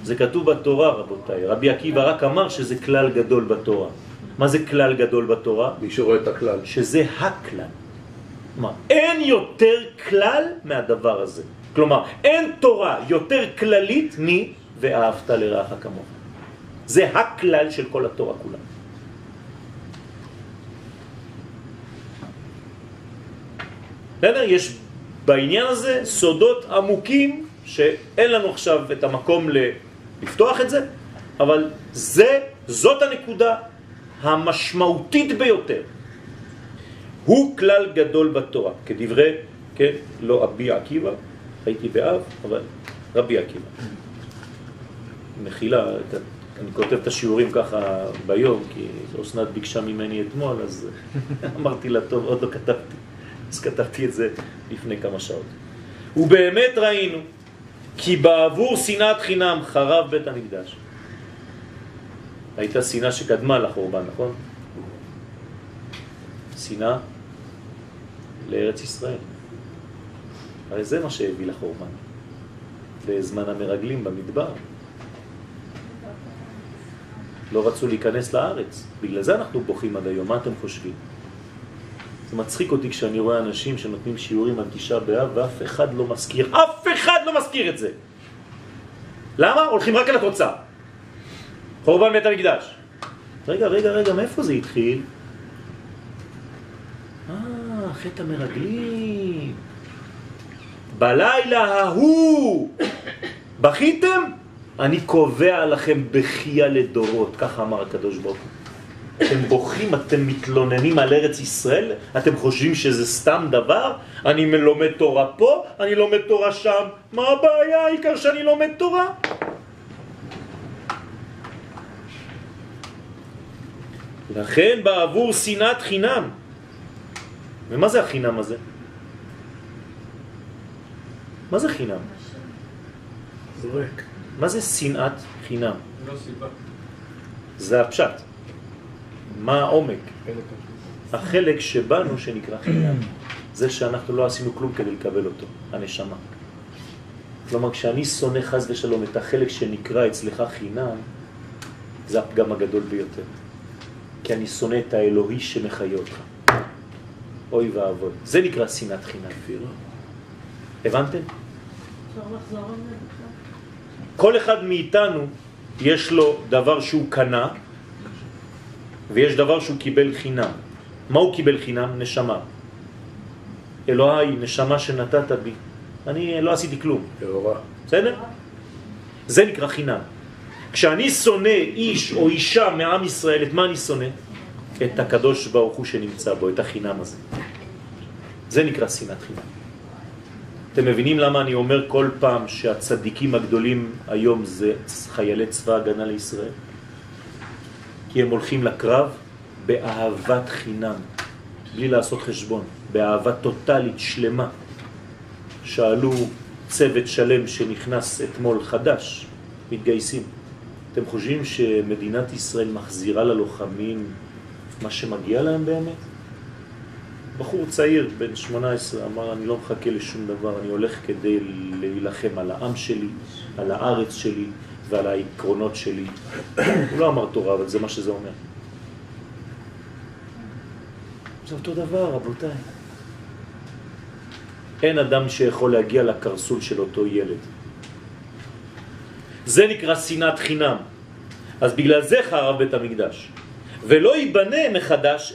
זה כתוב בתורה רבותיי. רבי עקיבא רק אמר שזה כלל גדול בתורה. מה זה כלל גדול בתורה? מי שרואה את הכלל. שזה הכלל. כלומר, אין יותר כלל מהדבר הזה. כלומר, אין תורה יותר כללית מ... ואהבת לרעך כמוך. זה הכלל של כל התורה כולה. בסדר? יש בעניין הזה סודות עמוקים שאין לנו עכשיו את המקום לפתוח את זה, אבל זה, זאת הנקודה המשמעותית ביותר. הוא כלל גדול בתורה, כדברי, כן, לא אבי עקיבא, הייתי באב, אבל רבי עקיבא. מחילה, אני כותב את השיעורים ככה ביום, כי אסנת ביקשה ממני אתמול, אז אמרתי לה, טוב, עוד לא כתבתי. אז כתבתי את זה לפני כמה שעות. ובאמת ראינו כי בעבור שנאת חינם חרב בית המקדש. הייתה שנאה שקדמה לחורבן, נכון? שנאה לארץ ישראל. הרי זה מה שהביא לחורבן. בזמן המרגלים במדבר. לא רצו להיכנס לארץ. בגלל זה אנחנו בוכים עד היום. מה אתם חושבים? זה מצחיק אותי כשאני רואה אנשים שנותנים שיעורים על תשעה באב ואף אחד לא מזכיר, אף אחד לא מזכיר את זה. למה? הולכים רק על התוצאה. חורבן בית המקדש. רגע, רגע, רגע, מאיפה זה התחיל? אה, חטא המרגלים. בלילה ההוא בכיתם? אני קובע לכם בכייה לדורות, ככה אמר הקדוש ברוך הוא. אתם בוכים, אתם מתלוננים על ארץ ישראל? אתם חושבים שזה סתם דבר? אני לומד תורה פה, אני לומד תורה שם. מה הבעיה? העיקר שאני לומד תורה. לכן בעבור שנאת חינם. ומה זה החינם הזה? מה זה חינם? זורק. מה זה שנאת חינם? לא סיבה. זה הפשט. מה העומק? החלק שבנו שנקרא חינם. זה שאנחנו לא עשינו כלום כדי לקבל אותו, הנשמה. כלומר, כשאני שונא חז ושלום את החלק שנקרא אצלך חינם, זה הפגם הגדול ביותר. כי אני שונא את האלוהי שמחיה אותך. אוי ואבוי. זה נקרא שנאת חינם. הבנתם? אפשר לחזור על זה? כל אחד מאיתנו יש לו דבר שהוא קנה ויש דבר שהוא קיבל חינם. מה הוא קיבל חינם? נשמה. אלוהי, נשמה שנתת בי. אני לא עשיתי כלום. בסדר? זה נקרא חינם. כשאני שונא איש או אישה מעם ישראל, את מה אני שונא? את הקדוש ברוך הוא שנמצא בו, את החינם הזה. זה נקרא שנאת חינם. אתם מבינים למה אני אומר כל פעם שהצדיקים הגדולים היום זה חיילי צבא הגנה לישראל? כי הם הולכים לקרב באהבת חינם, בלי לעשות חשבון, באהבה טוטלית שלמה. שאלו צוות שלם שנכנס אתמול חדש, מתגייסים. אתם חושבים שמדינת ישראל מחזירה ללוחמים מה שמגיע להם באמת? בחור צעיר, בן 18, אמר, אני לא מחכה לשום דבר, אני הולך כדי להילחם על העם שלי, על הארץ שלי ועל העקרונות שלי. הוא לא אמר תורה, אבל זה מה שזה אומר. זה אותו דבר, רבותיי. אין אדם שיכול להגיע לקרסול של אותו ילד. זה נקרא שנאת חינם. אז בגלל זה חרב בית המקדש. ולא ייבנה מחדש,